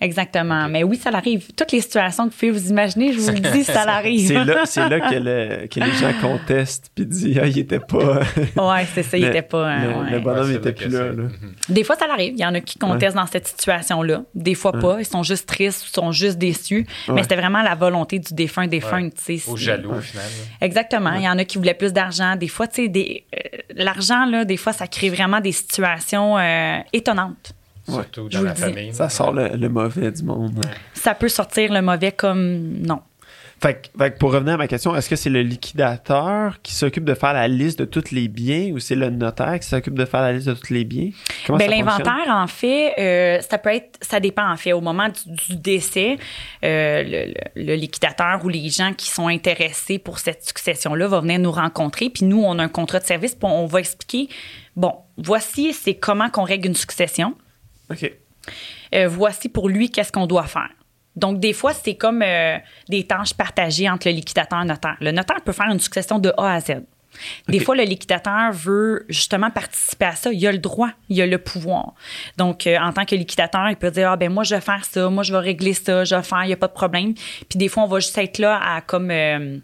Exactement. Mais oui, ça l'arrive. Toutes les situations que vous pouvez vous imaginer, je vous le dis, ça l'arrive. C'est là, c'est là que, le- que les gens contestent puis disent ah, il était pas. Ouais, c'est ça, il était pas. euh, le- ouais. le bonhomme Ouais, était plus là. Mhm. Des fois, ça l'arrive. Il y en a qui contestent dans cette situation-là. Des fois pas. Ils sont juste tristes, ils sont juste déçus. Ouais. Mais c'était vraiment la volonté du défunt, défunt. Ouais. tu sais. Au jaloux, au final. là. Exactement. Il y en a qui voulaient plus d'argent. Des fois, tu sais, des, euh, l'argent, là, des fois, ça crée vraiment des situations euh, étonnantes. Surtout Je dans vous la le dis. famille. Ça sort le, le mauvais du monde. Ça peut sortir le mauvais comme non. Fait, que- fait que pour revenir à ma question, est-ce que c'est le liquidateur qui s'occupe de faire la liste de tous les biens ou c'est le notaire qui s'occupe de faire la liste de tous les biens? Comment Ben, l'inventaire, en fait, euh, ça peut être, ça dépend en fait. Au moment du, du décès, euh, le, le- le liquidateur ou les gens qui sont intéressés pour cette succession-là vont venir nous rencontrer. Puis nous, on a un contrat de service, puis on va expliquer. Bon, voici, c'est comment qu'on règle une succession. OK. Euh, voici pour lui qu'est-ce qu'on doit faire. Donc, des fois, c'est comme euh, des tâches partagées entre le liquidateur et le notaire. Le notaire peut faire une succession de A à Z. Des fois, le liquidateur veut justement participer à ça. Il a le droit, il a le pouvoir. Donc, euh, en tant que liquidateur, il peut dire Ah, ben moi, je vais faire ça, moi, je vais régler ça, je vais faire, il n'y a pas de problème. Puis, des fois, on va juste être là à comme. euh,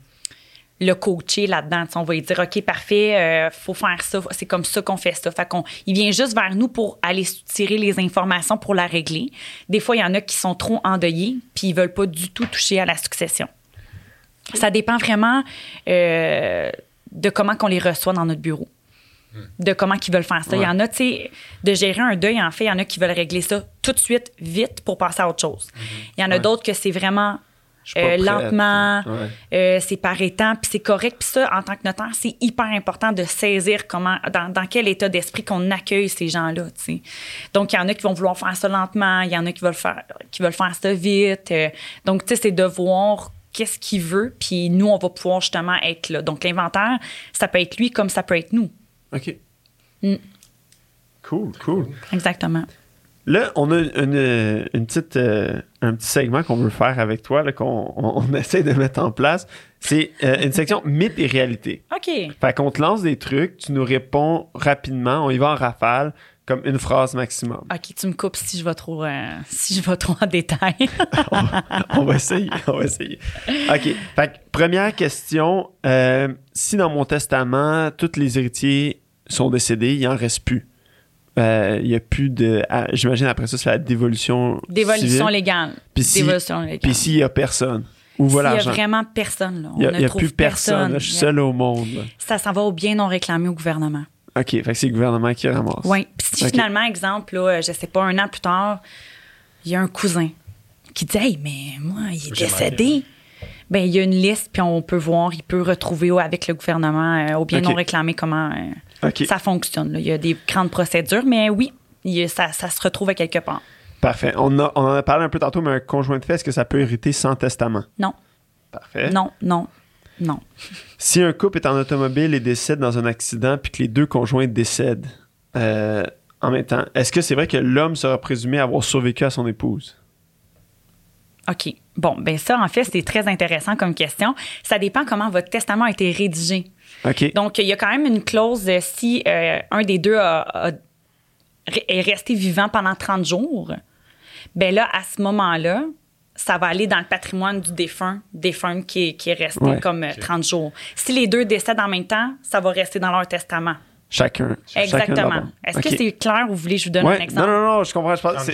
le coacher là-dedans. On va lui dire, OK, parfait, euh, faut faire ça. C'est comme ça qu'on fait ça. Fait qu'on, il vient juste vers nous pour aller tirer les informations pour la régler. Des fois, il y en a qui sont trop endeuillés puis ils veulent pas du tout toucher à la succession. Ça dépend vraiment euh, de comment qu'on les reçoit dans notre bureau. De comment ils veulent faire ça. Il y en a, tu sais, de gérer un deuil, en fait, il y en a qui veulent régler ça tout de suite, vite, pour passer à autre chose. Il y en a Ouais. d'autres que c'est vraiment euh, lentement, Ouais. euh, c'est par étapes, puis c'est correct. Puis ça, en tant que notaire, c'est hyper important de saisir comment, dans, dans quel état d'esprit qu'on accueille ces gens-là. Donc, il y en a qui vont vouloir faire ça lentement, il y en a qui veulent faire, qui veulent faire ça vite. euh, donc, tu sais, c'est de voir qu'est-ce qu'il veut, puis nous, on va pouvoir justement être là. Donc, l'inventaire, ça peut être lui comme ça peut être nous. OK. Mm. Cool, cool. Exactement. Là, on a une, une petite, euh, un petit segment qu'on veut faire avec toi, là, qu'on on, on essaie de mettre en place. C'est euh, une section mythes et réalités. OK. Fait qu'on te lance des trucs, tu nous réponds rapidement, on y va en rafale, comme une phrase maximum. OK, tu me coupes si je vais trop, euh, si je vais trop en détail. on va essayer, on va essayer. OK. Fait que, première question, si dans mon testament, tous les héritiers sont décédés, il en reste plus. Euh, Il y a plus de... ah, J'imagine après ça, c'est la dévolution Dévolution légale. Puis si- Dévolution légale. Puis s'il y a personne, où va S'il y a vraiment personne, là. On Il y a, ne il y a trouve plus personne. là, je suis Il seul au monde. Ça s'en va au bien non réclamé au gouvernement. OK, fait que c'est le gouvernement qui ramasse. Oui. Puis si finalement, exemple, là, je sais pas, un an plus tard, il y a un cousin qui dit Hey, mais moi, il est décédé. Ben, il y a une liste, puis on peut voir, il peut retrouver avec le gouvernement euh, au bien non réclamé comment euh, Ça fonctionne. là. Il y a des grandes procédures, mais oui, il ça, ça se retrouve à quelque part. parfait. On, a- on en a parlé un peu tantôt, mais un conjoint de fait, est-ce que ça peut hériter sans testament? Non, Parfait. non, non, non. Si un couple est en automobile et décède dans un accident, puis que les deux conjoints décèdent euh, en même temps, est-ce que c'est vrai que l'homme sera présumé avoir survécu à son épouse? OK. Bon, ben ça, en fait, c'est très intéressant comme question. Ça dépend comment votre testament a été rédigé. OK. Donc, il y a quand même une clause euh, si euh, un des deux a- a- est resté vivant pendant 30 jours. Ben là, à ce moment-là, ça va aller dans le patrimoine du défunt, défunt qui est, qui est resté Ouais. comme euh, 30 jours. Si les deux décèdent en même temps, ça va rester dans leur testament. Chacun. Exactement. Est-ce que c'est clair ou vous voulez que je vous donne Ouais, un exemple? Non, non, non, je comprends. Je pense, 30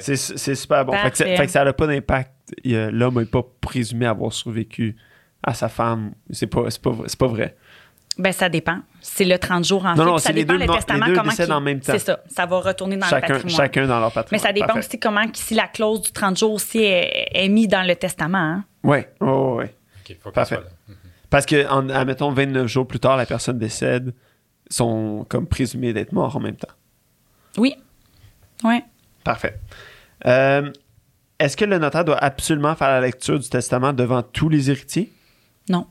c'est, super bon. Fait que, fait ça n'a pas d'impact. L'homme n'est pas présumé avoir survécu à sa femme. C'est pas, c'est pas, c'est pas vrai. Ben, ça dépend. C'est le 30 jours en Non, fait. non, ça c'est les dépend deux- le non, testament, les deux comment décèdent en même temps. C'est ça. Ça va retourner dans Chacun, le patrimoine. chacun dans leur Mais patrimoine. ça dépend Parfait. aussi comment, si la clause du 30 jours aussi est, est mise dans le testament. Ouais, ouais, ouais, ouais. OK, faut qu'elle Parfait. soit là. Parce que, en, admettons, 29 jours plus tard, la personne décède, sont comme présumés d'être morts en même temps. Oui. Oui. Parfait. Euh, est-ce que le notaire doit absolument faire la lecture du testament devant tous les héritiers? Non.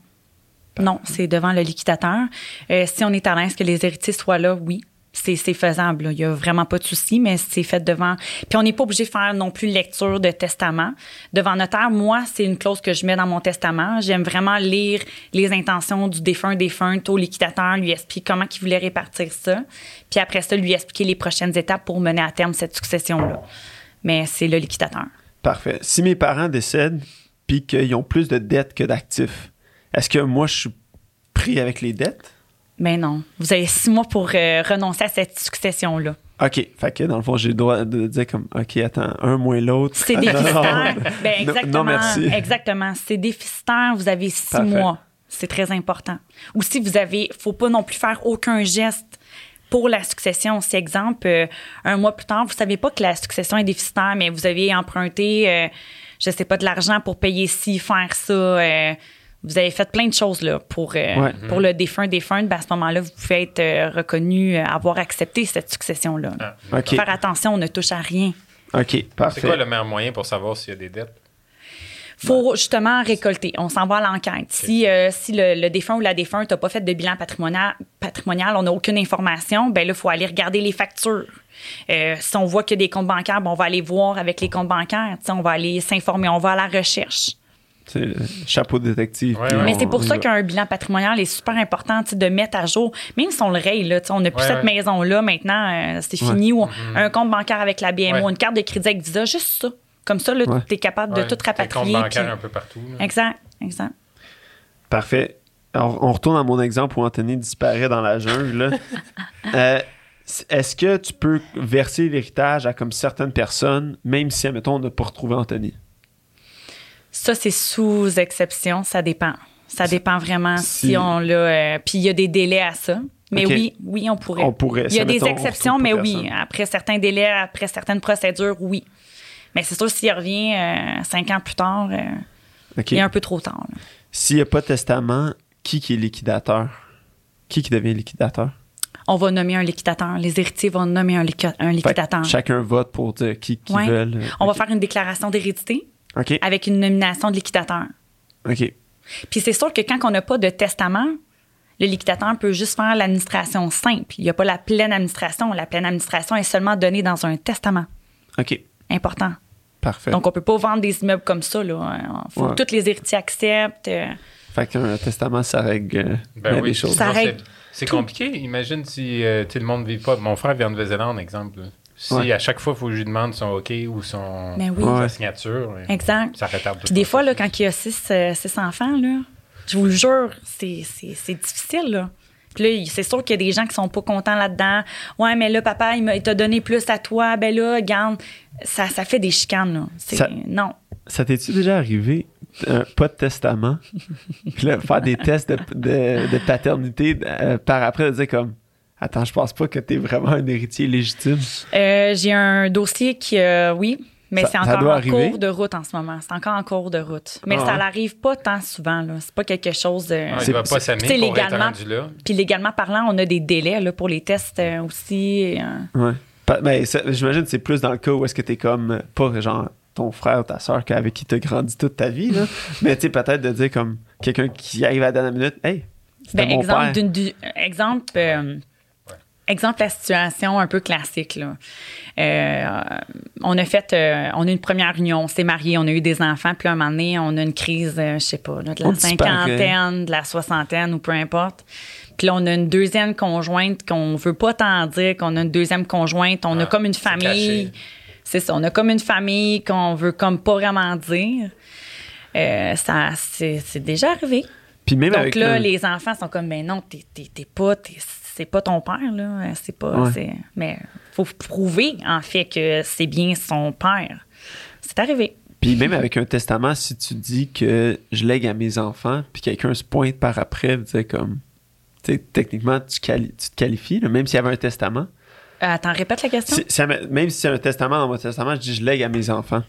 Non, c'est devant le liquidateur. Euh, si on est à l'aise que les héritiers soient là, oui. C'est faisable. Il n'y a vraiment pas de souci, mais c'est fait devant. Puis on n'est pas obligé de faire non plus lecture de testament. Devant notaire, moi, c'est une clause que je mets dans mon testament. J'aime vraiment lire les intentions du défunt, défunte au liquidateur, lui expliquer comment il voulait répartir ça. Puis après ça, lui expliquer les prochaines étapes pour mener à terme cette succession-là. Mais c'est le liquidateur. Parfait. Si mes parents décèdent puis qu'ils ont plus de dettes que d'actifs, est-ce que moi, je suis pris avec les dettes? Mais non. Vous avez six mois pour euh, renoncer à cette succession-là. OK. Fait que dans le fond, j'ai le droit de dire comme, OK, attends, un moins l'autre. C'est déficitaire. Ben, exactement. non, merci. Exactement. C'est déficitaire. Vous avez six Parfait. mois. C'est très important. Ou si vous avez, faut pas non plus faire aucun geste pour la succession. C'est exemple, euh, un mois plus tard, vous savez pas que la succession est déficitaire, mais vous avez emprunté, euh, je sais pas, de l'argent pour payer ci, faire ça. euh, vous avez fait plein de choses là pour euh, Ouais. pour le défunt défunt. Ben, à ce moment-là, vous pouvez être euh, reconnu euh, avoir accepté cette succession là. Ah. Faire attention, on ne touche à rien. OK, C'est parfait. quoi le meilleur moyen pour savoir s'il y a des dettes? faut justement récolter. On s'en va à l'enquête. Si, euh, si le, le défunt ou la défunte n'a pas fait de bilan patrimonial, patrimonial on n'a aucune information, ben là, il faut aller regarder les factures. Euh, si on voit qu'il y a des comptes bancaires, ben on va aller voir avec les comptes bancaires. On va aller s'informer, on va à la recherche. C'est le chapeau de détective. Ouais, puis ouais. Mais c'est pour ça qu'un bilan patrimonial est super important tu sais, de mettre à jour. Même si on le raye, là, tu sais, on n'a plus Ouais, cette ouais. maison-là maintenant, euh, c'est Ouais. fini. Ou un compte bancaire avec la BMO, Ouais. une carte de crédit avec Visa, juste ça. Comme ça, Ouais. tu es capable de tout rapatrier. bancaires puis- un peu partout. là. Exact, exact. Parfait. Alors, on retourne à mon exemple où Anthony disparaît dans la jungle. Euh, Est-ce que tu peux verser l'héritage à comme certaines personnes, même si, admettons, on n'a pas retrouvé Anthony? Ça, c'est sous exception, ça dépend. Ça dépend vraiment si, Si- on l'a. euh, puis il y a des délais à ça. Mais oui, oui, on pourrait. On pourrait. Il y a des exceptions, mais oui, après certains délais, après certaines procédures, oui. Mais c'est sûr, s'il revient euh, cinq ans plus tard, euh, OK. il est un peu trop tard. S'il n'y a pas de testament, qui qui est liquidateur? Qui qui devient liquidateur? On va nommer un liquidateur. Les héritiers vont nommer un, liqui- un liquidateur. chacun vote pour dire qui, qui Ouais. veulent. On va faire une déclaration d'hérédité Avec une nomination de liquidateur. OK. Puis c'est sûr que quand on n'a pas de testament, le liquidateur peut juste faire l'administration simple. Il n'y a pas la pleine administration. La pleine administration est seulement donnée dans un testament. OK. Important. Parfait. Donc, on peut pas vendre des immeubles comme ça. Il faut Ouais. que tous les héritiers acceptent. euh, Fait qu'un testament, ça règle euh, Ben oui, des choses. Ça règle C'est compliqué. Imagine si euh, tout le monde ne vit pas. Mon frère vient de Nouvelle-Zélande, exemple. Si Ouais. à chaque fois, il faut que je lui demande son OK ou son Mais oui. Ouais. sa signature, ouais, Exact. ça retarde tout Puis des fois, là, quand il y a six, euh, six enfants, là, je vous le jure, c'est, c'est, c'est difficile. Là. Puis là, c'est sûr qu'il y a des gens qui sont pas contents là-dedans. Ouais, mais là, papa, il, m'a- il t'a donné plus à toi. Ben là, garde. Ça, ça fait des chicanes. Là. C'est, Ça- Non. Ça t'est-tu déjà arrivé, euh, pas de testament, puis là, faire des tests de, de- de paternité euh, par après, de dire comme, attends, je pense pas que t'es vraiment un héritier légitime. Euh, j'ai un dossier qui, euh, oui, mais Ça- c'est encore en arriver? cours de route en ce moment. C'est encore en cours de route. Mais Ah ça n'arrive pas tant souvent. Là. C'est pas quelque chose de. Ah, C'est- il va pas s'amener tu être légalement- rendu là. Puis légalement parlant, on a des délais là, pour les tests euh, aussi. euh. Ouais. Mais ça- j'imagine que c'est plus dans le cas où est-ce que t'es comme, euh, pas genre ton frère ou ta soeur avec qui t'as grandi toute ta vie, là. mais tu sais, peut-être de dire comme quelqu'un qui arrive à la dernière minute, hey, Ben, mon exemple, père. d'une, du- exemple, euh, exemple, la situation un peu classique. Là. Euh, on a fait, euh, on a eu une première union, on s'est mariés, on a eu des enfants, puis là, un moment donné, on a une crise, euh, je sais pas, là, de la On cinquantaine, de la soixantaine ou peu importe. Puis là, on a une deuxième conjointe qu'on veut pas tant dire qu'on a une deuxième conjointe. On a Ah, comme une famille. C'est ça. On a comme une famille qu'on veut comme pas vraiment dire. Ça, c'est, déjà arrivé. Puis même Donc avec là, un- les enfants sont comme, mais non, t'es, t'es, t'es pas, t'es- c'est pas ton père, là. C'est pas. Ouais. c'est- mais faut prouver, en fait, que c'est bien son père. C'est arrivé. Puis même avec un testament, si tu dis que je lègue à mes enfants, puis quelqu'un se pointe par après, dire comme, tu sais, techniquement, tu, quali- tu te qualifies, là, même s'il y avait un testament. Euh, Attends, répète la question. Si- si même si c'est un testament dans mon testament, je dis je lègue à mes enfants.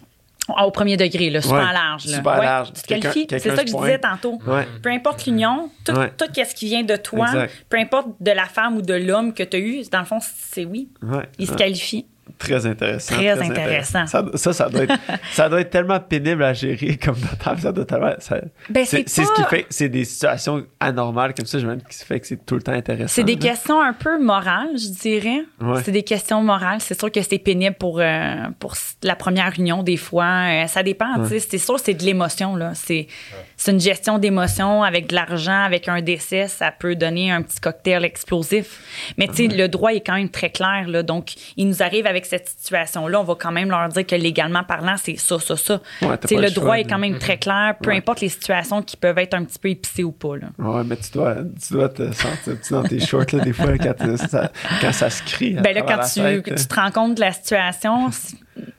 Au premier degré, là, super Ouais, large. Là. super Ouais, large. Tu te qualifies. C'est ça que je disais tantôt. Ouais. Peu importe l'union, tout, tout ce qui vient de toi, Exact. peu importe de la femme ou de l'homme que tu as eu, dans le fond, c'est oui. Il se qualifie. Très intéressant. Très intéressant. Ça, ça, ça doit, être, ça doit être tellement pénible à gérer comme notable. Ça doit tellement, ça- Ben, c'est, c'est ce qui pas- fait, c'est des situations anormales comme ça, je me qui fait que c'est tout le temps intéressant. C'est des là. questions un peu morales, je dirais. Ouais. C'est des questions morales. C'est sûr que c'est pénible pour, euh, pour la première union, des fois. Euh, ça dépend, tu sais. C'est sûr, c'est de l'émotion, là. C'est c'est une gestion d'émotions avec de l'argent, avec un décès. Ça peut donner un petit cocktail explosif. Mais, tu sais, le droit est quand même très clair, là. Donc, il nous arrive avec cette situation-là. On va quand même leur dire que légalement parlant, c'est ça, ça, ça. Ouais, Tu le le droit est quand même très clair, peu Ouais. importe les situations qui peuvent être un petit peu épicées ou pas, là. Ouais, mais tu dois, tu dois te sentir petit dans tes shorts, là, des fois, quand, ça, quand ça se crie. Ben là, quand tu, tête, que euh, tu te rends compte de la situation,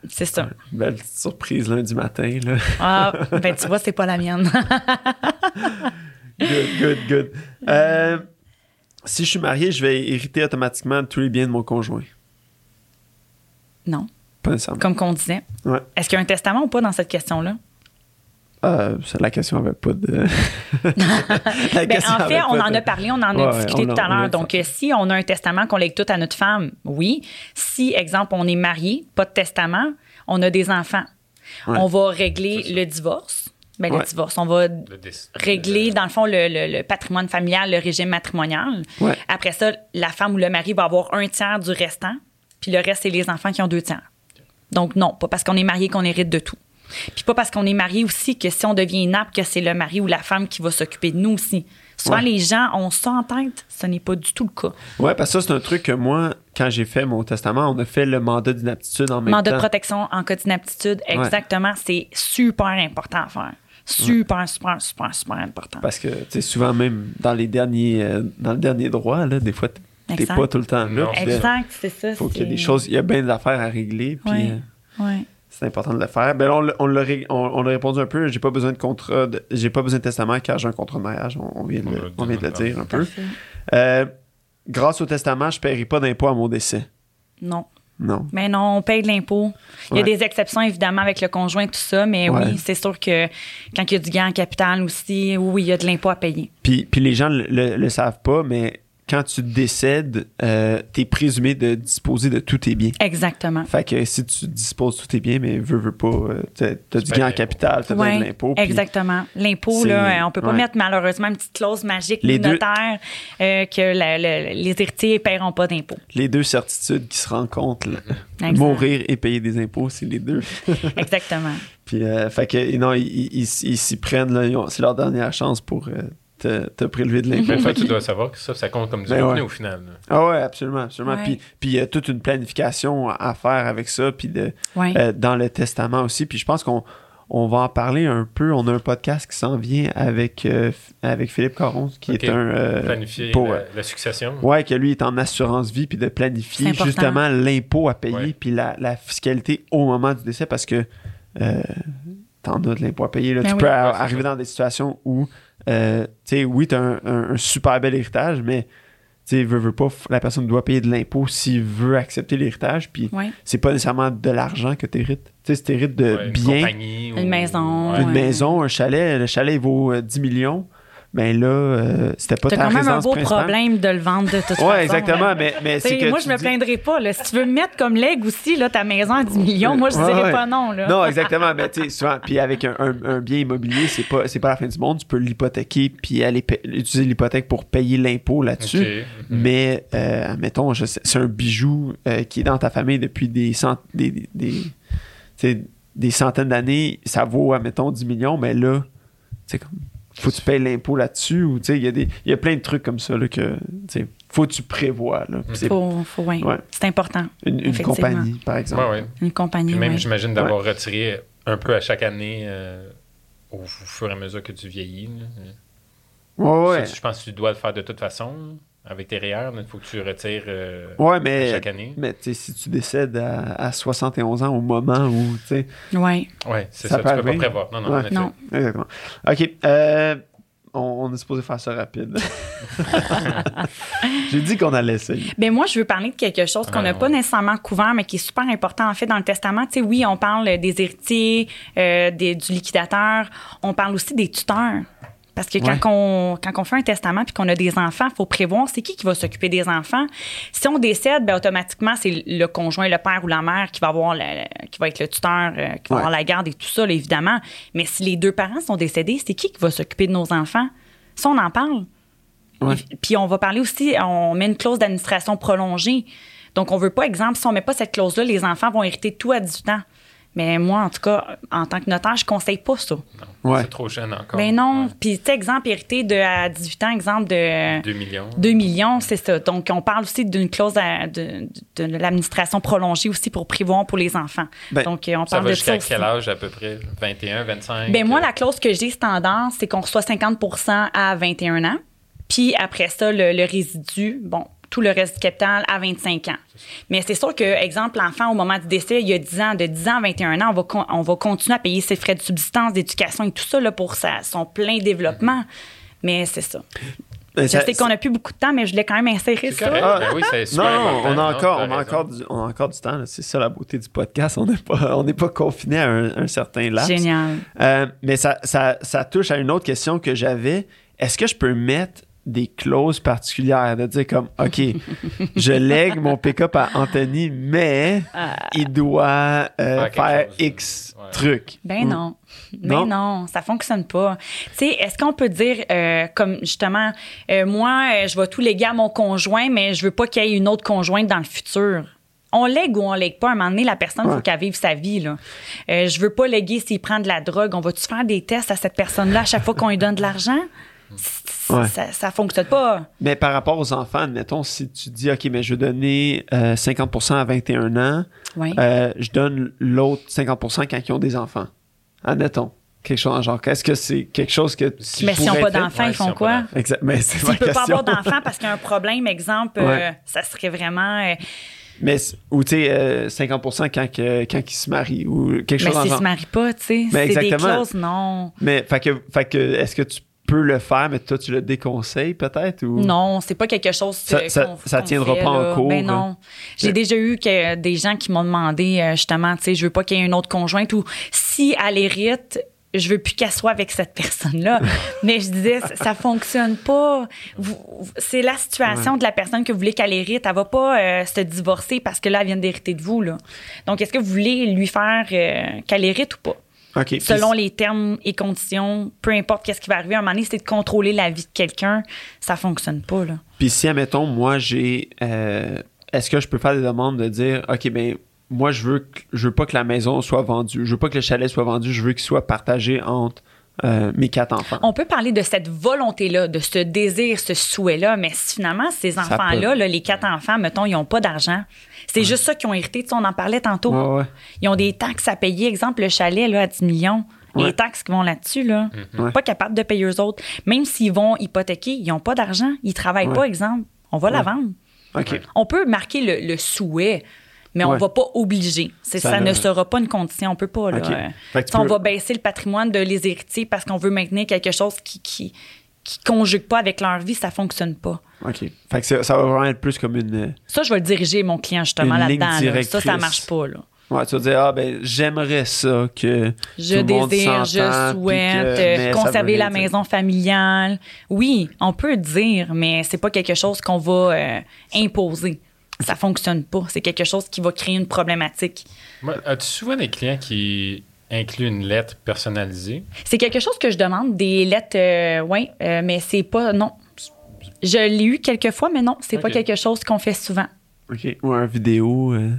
c'est- ça. Belle petite surprise lundi matin, là. Ah, ben tu vois, c'est pas la mienne. Good, good, good. Euh, si je suis marié, je vais hériter automatiquement de tous les biens de mon conjoint. Non, Pas nécessairement. comme qu'on disait. Ouais. Est-ce qu'il y a un testament ou pas dans cette question-là? Euh, la question avait pas de. Ben, en fait, on en de- a parlé, on en a Ouais, discuté tout à l'heure. Donc, si on a un testament qu'on lègue tout à notre femme, oui. Si, exemple, on est marié, pas de testament, on a des enfants, Ouais. on va régler le divorce. ben, le divorce. On va régler, le- dans le fond, le, le- le patrimoine familial, le régime matrimonial. Ouais. Après ça, la femme ou le mari va avoir un tiers du restant, puis le reste, c'est les enfants qui ont deux tiers. Donc, non, pas parce qu'on est marié qu'on hérite de tout. Puis pas parce qu'on est marié aussi que si on devient inapte, que c'est le mari ou la femme qui va s'occuper de nous aussi. Souvent, Ouais. les gens ont ça en tête. Ce n'est pas du tout le cas. Ouais, parce que ça, c'est un truc que moi, quand j'ai fait mon testament, on a fait le mandat d'inaptitude en même Mandat temps. de protection en cas d'inaptitude, exactement, c'est super important à faire. Super, super, super, super important. Parce que, tu sais, souvent, même dans les derniers, euh, dans le dernier droit, là, des fois, t'es pas tout le temps là. Exact, c'est ça. faut qu'il y ait des choses, il y a bien d'affaires à régler, puis Ouais. euh, c'est important de le faire. Ben, là, on, l'a- on, l'a on, on l'a répondu un peu, j'ai pas besoin de contrat, de- j'ai pas besoin de testament car j'ai un contrat de mariage, on, on vient, de, On le- on vient de le dire un peu. Euh, grâce au testament, je paierai pas d'impôt à mon décès. Non. Non. Mais non, on paye de l'impôt. Il y a Ouais. des exceptions, évidemment, avec le conjoint, tout ça, mais Ouais. oui, c'est sûr que quand il y a du gain en capital aussi, oui, il y a de l'impôt à payer. Puis, puis les gens le, le- le savent pas, mais quand tu décèdes, euh, t'es présumé de disposer de tous tes biens. Exactement. Fait que si tu disposes de tous tes biens, mais veux, veux pas, euh, t'as, t'as du payes gain en capital, t'as Ouais, de l'impôt. exactement. L'impôt, là, on peut pas ouais. mettre malheureusement une petite clause magique Les deux- notaire euh, que la- la- les héritiers ne paieront pas d'impôt. Les deux certitudes qui se rencontrent, là. Mourir et payer des impôts, c'est les deux. Exactement. Puis, euh, fait que, non, ils, s'y prennent, c'est leur dernière chance pour euh, te prélever de l'impôt. Mais toi, Fait tu dois savoir que ça, ça compte comme du Ben revenu ouais. au final. là. Ah ouais, absolument, absolument. Ouais. Puis, puis il y a toute une planification à faire avec ça, puis de, Ouais. euh, dans le testament aussi. Puis je pense qu'on on va en parler un peu. On a un podcast qui s'en vient avec, euh, avec Philippe Caron, qui est un... euh, Planifier pour, la, la succession. Ouais, que lui est en assurance vie, puis de planifier justement l'impôt à payer, Ouais. puis la, la fiscalité au moment du décès, parce que euh, t'en as de l'impôt à payer. Là. Ben tu oui. peux arriver ça. dans des situations où, euh, tu sais, oui, t'as un, un- un super bel héritage, mais tu sais, veut, veut pas, la personne doit payer de l'impôt s'il veut accepter l'héritage, puis Ouais. c'est pas nécessairement de l'argent que. Tu sais, si t'hérites de Ouais, une biens, Une ou- maison, Ouais. une Ouais. maison, un chalet, le chalet il vaut euh, 10 millions, ben là, euh, c'était pas T'as ta quand même un beau principale. problème de le vendre de toute façon. Ouais, exactement, mais, mais c'est que moi, je me dis- plaindrai pas. Là. Si tu veux me mettre comme leg aussi, là, ta maison à 10 millions, moi, je Ouais, dirais ouais. pas non. Là. Non, exactement. Mais tu sais, souvent, puis avec un, un- un bien immobilier, c'est pas, c'est pas la fin du monde. Tu peux l'hypothéquer puis aller utiliser l'hypothèque pour payer l'impôt là-dessus. Mhm. Mais, euh, sais- c'est un bijou euh, qui est dans ta famille depuis des, cent- des, des, des, des centaines d'années. Ça vaut, admettons, 10 millions, mais là, c'est comme, faut que tu payes l'impôt là-dessus. Ou, tu sais, il y, a des- il y a plein de trucs comme ça là, que, tu sais, faut que tu prévois. Là. C'est Faut, faut, ouais. Ouais. C'est important. une, compagnie, par exemple. Ouais, ouais. Une compagnie. Puis même, ouais. j'imagine d'avoir retiré un peu à chaque année euh, au fur et à mesure que tu vieillis. là. Ouais, ouais. Ça, je pense que tu dois le faire de toute façon. Avec tes REER, il faut que tu retires euh, Ouais, mais, chaque année. mais si tu décèdes à, à 71 ans au moment où, tu sais, Ouais. Oui, c'est Ça ça, peut tu peux pas prévoir. Non, non, Ouais. en effet. Non. exactement. OK, euh, on, on est supposé faire ça rapide. J'ai dit qu'on allait essayer. Ben moi, je veux parler de quelque chose qu'on n'a ouais. pas nécessairement couvert, mais qui est super important en fait dans le testament. Tu sais, oui, on parle des héritiers, euh, des- du liquidateur, on parle aussi des tuteurs. Parce que quand, Ouais. on, quand on fait un testament puis qu'on a des enfants, il faut prévoir c'est qui qui va s'occuper des enfants. Si on décède, ben, automatiquement, c'est le conjoint, le père ou la mère qui va avoir le- qui va être le tuteur, euh, qui va Ouais. avoir la garde et tout ça, là, évidemment. Mais si les deux parents sont décédés, c'est qui qui va s'occuper de nos enfants? Ça, on en parle. Ouais. Puis on va parler aussi, on met une clause d'administration prolongée. Donc, on veut pas, exemple, si on met pas cette clause-là, les enfants vont hériter tout à 18 ans. Mais moi, en tout cas, en tant que notaire, je conseille pas ça. Non, Ouais. C'est trop jeune encore. Mais non. Ouais. Puis, tu sais, exemple, hériter de, à 18 ans, exemple de 2 millions. 2 millions, c'est ça. Donc, on parle aussi d'une clause à- de, de, de l'administration prolongée aussi pour prévoir pour les enfants. Ben, Donc, on Ça parle va de jusqu'à ça aussi. quel âge à peu près? 21, 25 Ben moi, euh, la clause que j'ai standard, c'est qu'on reçoit 50% à 21 ans. Puis après ça, le, le résidu, bon, tout le reste du capital à 25 ans. Mais c'est sûr que, exemple, l'enfant, au moment du décès, il y a 10 ans, de 10 ans à 21 ans, on va, con- on va continuer à payer ses frais de subsistance, d'éducation et tout ça là, pour sa, son plein développement. Mais c'est ça. Ben, Je ça- sais qu'on n'a plus beaucoup de temps, mais je voulais quand même insérer C'est ça. correct. Ah, Ben oui, super non, on a Non, encore, t'as on a encore, du, on a encore du temps. C'est ça la beauté du podcast. On n'est pas, on n'est pas confiné à un, un certain laps. Génial. Euh, mais ça, ça, ça touche à une autre question que j'avais. Est-ce que je peux mettre des clauses particulières, de dire comme, OK, je lègue mon pick-up à Anthony, mais il doit euh, Faire quelque faire chose. X Ouais. trucs. Ben Mm. non. Ben non, ça fonctionne pas. Tu sais, est-ce qu'on peut dire, euh, comme justement, euh, moi, je vais tout léguer à mon conjoint, mais je veux pas qu'il y ait une autre conjointe dans le futur? On lègue ou on lègue pas. À un moment donné, la personne, il Ouais. faut qu'elle vive sa vie. Là. Euh, je veux pas léguer s'il prend de la drogue. On va-tu faire des tests à cette personne-là à chaque fois qu'on lui donne de l'argent? Ouais. Ça, ça fonctionne pas. Mais par rapport aux enfants, admettons, si tu dis, OK, mais je vais donner euh, 50% à 21 ans, euh, je donne l'autre 50% quand ils ont des enfants. Admettons. Quelque chose en genre. Est-ce que c'est quelque chose que tu mais s'ils n'ont pas d'enfants, Ouais, ils font s'ils quoi? d'enfants. Exact. Mais c'est ma S'il peut pas avoir d'enfants parce qu'il y a un problème, exemple, euh, ça serait vraiment. euh, Mais, ou tu sais, euh, 50% quand, que- quand ils se marient ou quelque mais chose en s'ils se marient pas, tu sais. Mais C'est des exactement. clauses, non. Mais, fait que, fait que, est-ce que tu peux le faire, mais toi, tu le déconseilles peut-être? Ou... Non, c'est pas quelque chose Ça- euh, ça- qu'on- ça tiendra fait, pas en cours, Ben là. non. J'ai déjà eu que, des gens qui m'ont demandé euh, justement, tu sais, je veux pas qu'il y ait une autre conjointe ou si elle hérite, je veux plus qu'elle soit avec cette personne-là. Mais je disais, ça, ça fonctionne pas. C'est la situation de la personne que vous voulez qu'elle hérite. Elle va pas euh, se divorcer parce que là, elle vient d'hériter de vous. Là. Donc, est-ce que vous voulez lui faire euh, qu'elle hérite ou pas? Selon les termes et conditions, peu importe qu'est-ce qui va arriver, à un moment donné, c'est de contrôler la vie de quelqu'un. Ça fonctionne pas, là. Puis si, admettons, moi, j'ai... euh, est-ce que je peux faire des demandes de dire, OK, ben moi, je veux, que- je veux pas que la maison soit vendue. Je veux pas que le chalet soit vendu. Je veux qu'il soit partagé entre euh, mes quatre enfants. On peut parler de cette volonté-là, de ce désir, ce souhait-là, mais si finalement, ces enfants-là, là, les quatre enfants, mettons, ils n'ont pas d'argent. C'est juste ça qu'ils ont hérité. Tu sais, on en parlait tantôt. Ouais, ouais. Ils ont des taxes à payer. Exemple, le chalet là, à 10 millions. Ouais. Les taxes qui vont là-dessus, là, Ouais. pas capables de payer eux autres. Même s'ils vont hypothéquer, ils n'ont pas d'argent. Ils travaillent Ouais. pas, exemple. On va la vendre. On peut marquer le, le souhait, mais on Ouais. va pas obliger. Ça ça ne- ne sera pas une condition. On peut pas. Là. OK. Euh, Fait que tu tu sais, On peux- va baisser le patrimoine de les héritiers parce qu'on veut maintenir quelque chose qui qui, qui conjugue pas avec leur vie. Ça fonctionne pas. OK. Fait que ça, va vraiment être plus comme une... euh, Ça, je vais le diriger mon client justement là-dedans. là. Ça, ça marche pas. Là. Ouais, tu vas dire, ah, ben, j'aimerais ça que. Je tout le monde désire, s'entende, je souhaite que- conserver la dire. maison familiale. Oui, on peut dire, mais c'est pas quelque chose qu'on va euh, imposer. Ça fonctionne pas. C'est quelque chose qui va créer une problématique. As-tu souvent des clients qui incluent une lettre personnalisée? C'est quelque chose que je demande, des lettres, euh, oui, euh, mais c'est pas, non. Je l'ai eu quelques fois, mais non, c'est pas quelque chose qu'on fait souvent. OK. Ou un vidéo. euh,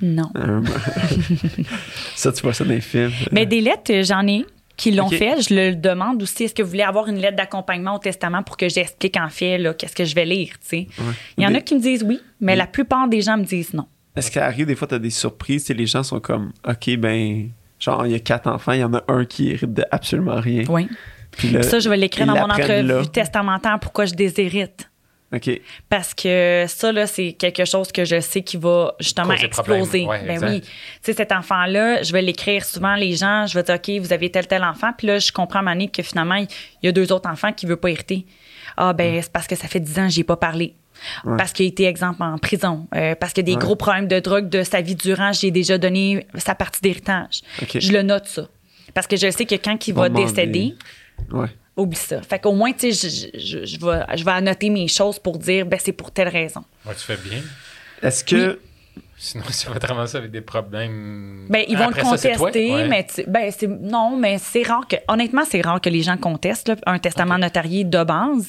Non. ça, tu vois ça dans les films. Mais des lettres, j'en ai qui l'ont fait. Je le demande aussi. Est-ce que vous voulez avoir une lettre d'accompagnement au testament pour que j'explique en fait qu'est-ce que je vais lire, tu sais? Ouais. Il y en a qui me disent oui, mais la plupart des gens me disent non. Est-ce qu'il arrive des fois, tu as des surprises, sais, les gens sont comme, OK, ben, genre, il y a quatre enfants, il y en a un qui hérite de absolument rien. Oui. Puis Ça, je vais l'écrire dans mon entrevue là. testamentaire pourquoi je déshérite. OK. Parce que ça, là, c'est quelque chose que je sais qui va justement Causer exploser. Ouais, ben exact. oui. Tu sais, cet enfant-là, je vais l'écrire souvent, les gens, je vais dire, OK, vous avez tel, tel enfant. Puis là, je comprends, Mané, que finalement, il y a deux autres enfants qui ne veulent pas hériter. Ah, ben, c'est parce que ça fait dix ans que j'ai pas parlé. Ouais. Parce qu'il a été exemple en prison. Euh, parce qu'il y a des Ouais. gros problèmes de drogue de sa vie durant, j'ai déjà donné sa partie d'héritage. Je le note, ça. Parce que je sais que quand il va décéder, Ouais. Oublie ça. Fait qu'au moins, tu sais, je, je, je vais, je vais annoter mes choses pour dire, ben, c'est pour telle raison. Ouais, tu fais bien. Est-ce que. Sinon, ça va te ramasser avec des problèmes. Ben, ils vont Après le ça, c'est contester? Ouais. mais tu- ben, c'est, non, mais c'est rare que, honnêtement, c'est rare que les gens contestent là, un testament notarié de base.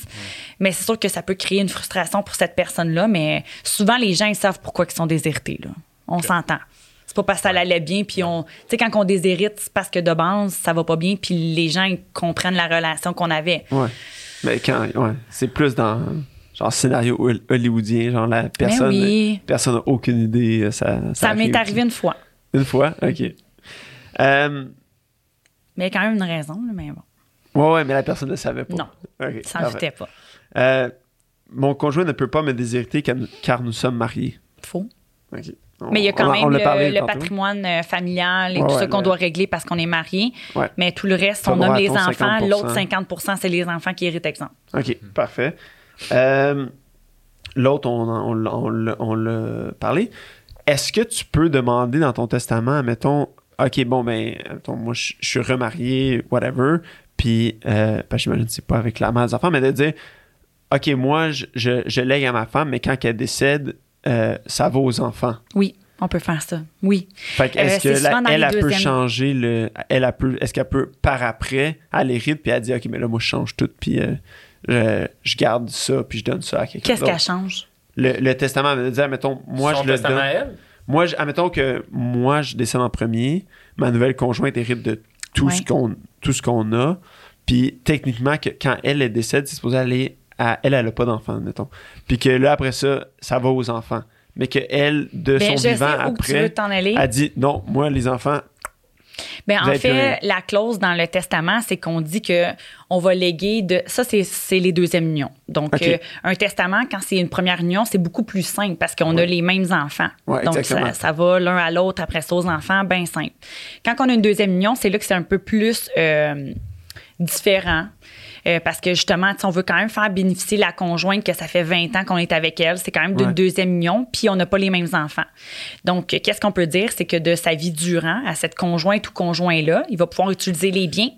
Mais c'est sûr que ça peut créer une frustration pour cette personne-là, mais souvent, les gens, ils savent pourquoi ils sont déshérités, là. On s'entend. C'est pas parce que ça allait bien, puis on. Tu sais, quand on déshérite, c'est parce que de base, ça va pas bien, puis les gens, ils comprennent la relation qu'on avait. Ouais. Mais quand. Ouais. C'est plus dans. Genre, scénario hol- hollywoodien, genre, la personne. oui. Personne n'a aucune idée. euh, Ça, Ça, m'est arrivé une fois. Une fois? OK. Euh, Mais il y a quand même une raison, mais bon. ouais, ouais, mais la personne ne savait pas. Non. OK. Ça ne pas. Euh, mon conjoint ne peut pas me déshériter car, car nous sommes mariés. Faux. OK. Mais il y a quand On- même le, patrimoine euh, familial et Ouais, tout ouais, ça qu'on doit régler parce qu'on est marié. Ouais. Mais tout le reste, on nomme les enfants. 50%. L'autre 50% c'est les enfants qui héritent, exemple. OK, parfait. Euh, L'autre, on, on, l'a- on parlé. Est-ce que tu peux demander dans ton testament, mettons, OK, bon, ben, mettons, moi, je je suis remarié, whatever, puis, euh, ben, j'imagine que c'est pas avec la mère des enfants, mais de dire, OK, moi, je, je, je lègue à ma femme, mais quand elle décède, euh, ça va aux enfants. Oui, on peut faire ça. Oui. Fait que est-ce Euh, que la- dans elle, elle peut changer le. Elle, elle peut. Est-ce qu'elle peut, par après, elle hérite, puis elle dit, OK, mais là, moi, je change tout, puis euh, je, je garde ça, puis je donne ça à quelqu'un Qu'est-ce qu'elle change? Le, le testament, elle me dit, admettons, moi, Son je le testament donne. à elle? Moi, je- admettons que moi, je décède en premier, ma nouvelle conjointe hérite de tout Ouais. ce qu'on tout ce qu'on a. Puis techniquement, que quand elle est décède, c'est supposé aller à elle, elle a pas d'enfant, admettons. Puis que là, après ça, ça va aux enfants. Mais que elle, de Ben, son je sais vivant où tu veux après, a dit non, moi, les enfants, Ben, en fait, la clause dans le testament, c'est qu'on dit que on va léguer de. Ça, c'est, les deuxièmes unions. Donc, euh, un testament, quand c'est une première union, c'est beaucoup plus simple parce qu'on a les mêmes enfants. Ouais, Donc, ça va l'un à l'autre après ça aux enfants, bien simple. Quand on a une deuxième union, c'est là que c'est un peu plus euh, différent. Euh, parce que justement, on veut quand même faire bénéficier la conjointe que ça fait 20 ans qu'on est avec elle. C'est quand même d'une Ouais. deuxième union, puis on n'a pas les mêmes enfants. Donc, qu'est-ce qu'on peut dire? C'est que de sa vie durant, à cette conjointe ou conjoint-là, il va pouvoir utiliser les biens.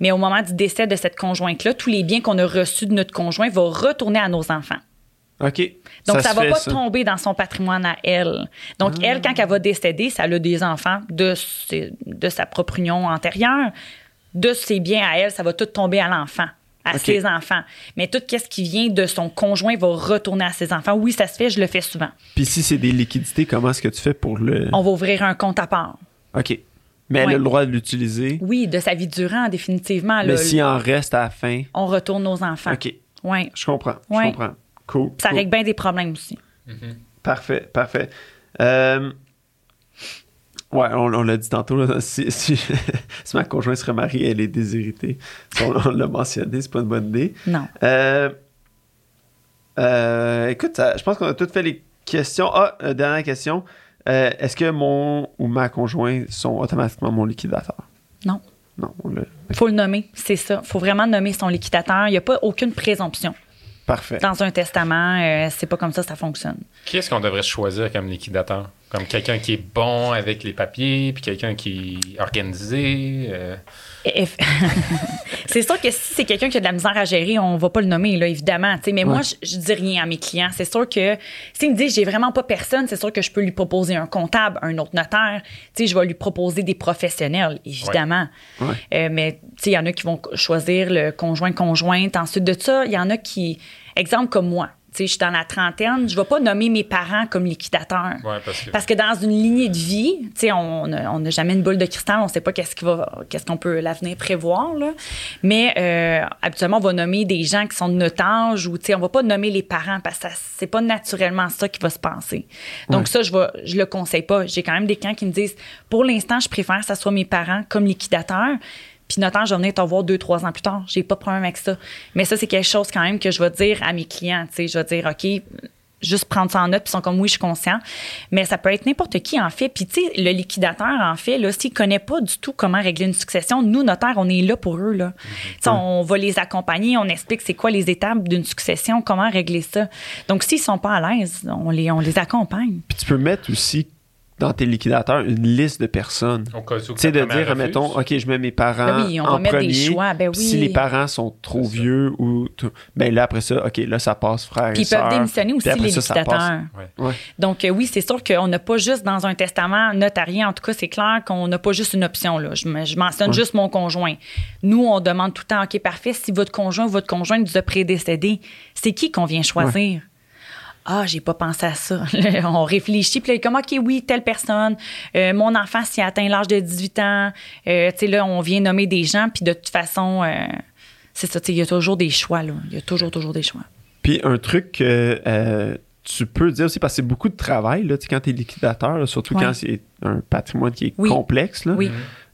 Mais au moment du décès de cette conjointe-là, tous les biens qu'on a reçus de notre conjoint vont retourner à nos enfants. OK. Donc, ça, se va fait, pas ça. Ah. tomber dans son patrimoine à elle. Donc, elle, quand elle va décéder, ça a des enfants de, ses- de sa propre union antérieure. De ses biens à elle, ça va tout tomber à l'enfant, à ses enfants. Mais tout ce qui vient de son conjoint va retourner à ses enfants. Oui, ça se fait, je le fais souvent. Puis si c'est des liquidités, comment est-ce que tu fais pour le. On va ouvrir un compte à part. OK. Mais elle Ouais. a le droit de l'utiliser? Oui, de sa vie durant, définitivement. Mais s'il en reste à la fin? on retourne aux enfants. OK. Oui. Je comprends. Ouais. Je comprends. Cool. Ça cool. règle bien des problèmes aussi. Parfait, parfait. Euh, Ouais, on, on l'a dit tantôt, là, si, si, si ma conjointe se remarie, elle est déshéritée. On, on l'a mentionné, c'est pas une bonne idée. Non. Euh, euh, écoute, ça- je pense qu'on a toutes fait les questions. Ah, euh, dernière question. Euh, Est-ce que mon ou ma conjointe sont automatiquement mon liquidateur? Non. Non, on l'a. faut le nommer, c'est ça. faut vraiment nommer son liquidateur. Il n'y a pas aucune présomption. Parfait. Dans un testament, euh, c'est pas comme ça que ça fonctionne. Qui est-ce qu'on devrait choisir comme liquidateur? Comme quelqu'un qui est bon avec les papiers, puis quelqu'un qui est organisé. euh, c'est sûr que si c'est quelqu'un qui a de la misère à gérer, on va pas le nommer, là, évidemment. tu sais. Mais moi, Ouais. je, je dis rien à mes clients. C'est sûr que s'il me dit j'ai vraiment pas personne, c'est sûr que je peux lui proposer un comptable, un autre notaire. Tu sais, je vais lui proposer des professionnels, évidemment. Ouais. Euh, mais tu sais, il y en a qui vont choisir le conjoint-conjointe. Ensuite de ça, il y en a qui, exemple comme moi, je suis dans la trentaine, je vais pas nommer mes parents comme liquidateurs. ouais, parce que. Parce que dans une lignée de vie, on n'a jamais une boule de cristal, on sait pas qu'est-ce qui va, qu'est-ce qu'on peut l'avenir prévoir, là. Mais euh, habituellement, on va nommer des gens qui sont de notre âge ou, on va pas nommer les parents parce que ça- c'est pas naturellement ça qui va se passer. Donc Ouais. ça, je je le conseille pas. J'ai quand même des clients qui me disent, pour l'instant, je préfère que ça soit mes parents comme liquidateurs. Puis notamment, je vais venir te voir deux, trois ans plus tard. J'ai pas de problème avec ça. Mais ça, c'est quelque chose quand même que je vais dire à mes clients. Je vais dire, OK, juste prendre ça en note, puis ils sont comme oui, je suis conscient. Mais ça peut être n'importe qui en fait. Puis tu sais, le liquidateur en fait, là, s'il connaît pas du tout comment régler une succession, nous notaires, on est là pour eux là. On va les accompagner, on explique c'est quoi les étapes d'une succession, comment régler ça. Donc s'ils sont pas à l'aise, on les on les accompagne. Puis tu peux mettre aussi dans tes liquidateurs une liste de personnes. Tu sais, de dire, refuse. mettons, OK, je mets mes parents Ben oui, on va en mettre des premier. choix, ben oui. Si les parents sont trop C'est ça. vieux ou... tout- Ben là, après ça, OK, là, ça passe frère Puis et ils peuvent démissionner aussi les ça, ça passe. liquidateurs. Ouais. Ouais. Donc, euh, oui, c'est sûr qu'on n'a pas juste dans un testament notarié, en tout cas, c'est clair qu'on n'a pas juste une option. Là. Je, me- je mentionne Ouais. juste mon conjoint. Nous, on demande tout le temps, OK, parfait, si votre conjoint ou votre conjointe vous a prédécédé, c'est qui qu'on vient choisir? Ah, j'ai pas pensé à ça. On réfléchit, puis là, comme, OK, oui, telle personne, euh, mon enfant, s'il atteint l'âge de 18 ans, euh, tu sais, là, on vient nommer des gens, puis de toute façon, euh, c'est ça, tu sais, il y a toujours des choix, là. Il y a toujours, toujours des choix. Puis un truc que tu peux dire aussi, parce que c'est beaucoup de travail, là, tu sais, quand tu es liquidateur, là, surtout Ouais. quand c'est un patrimoine qui est Oui. complexe, là, Oui.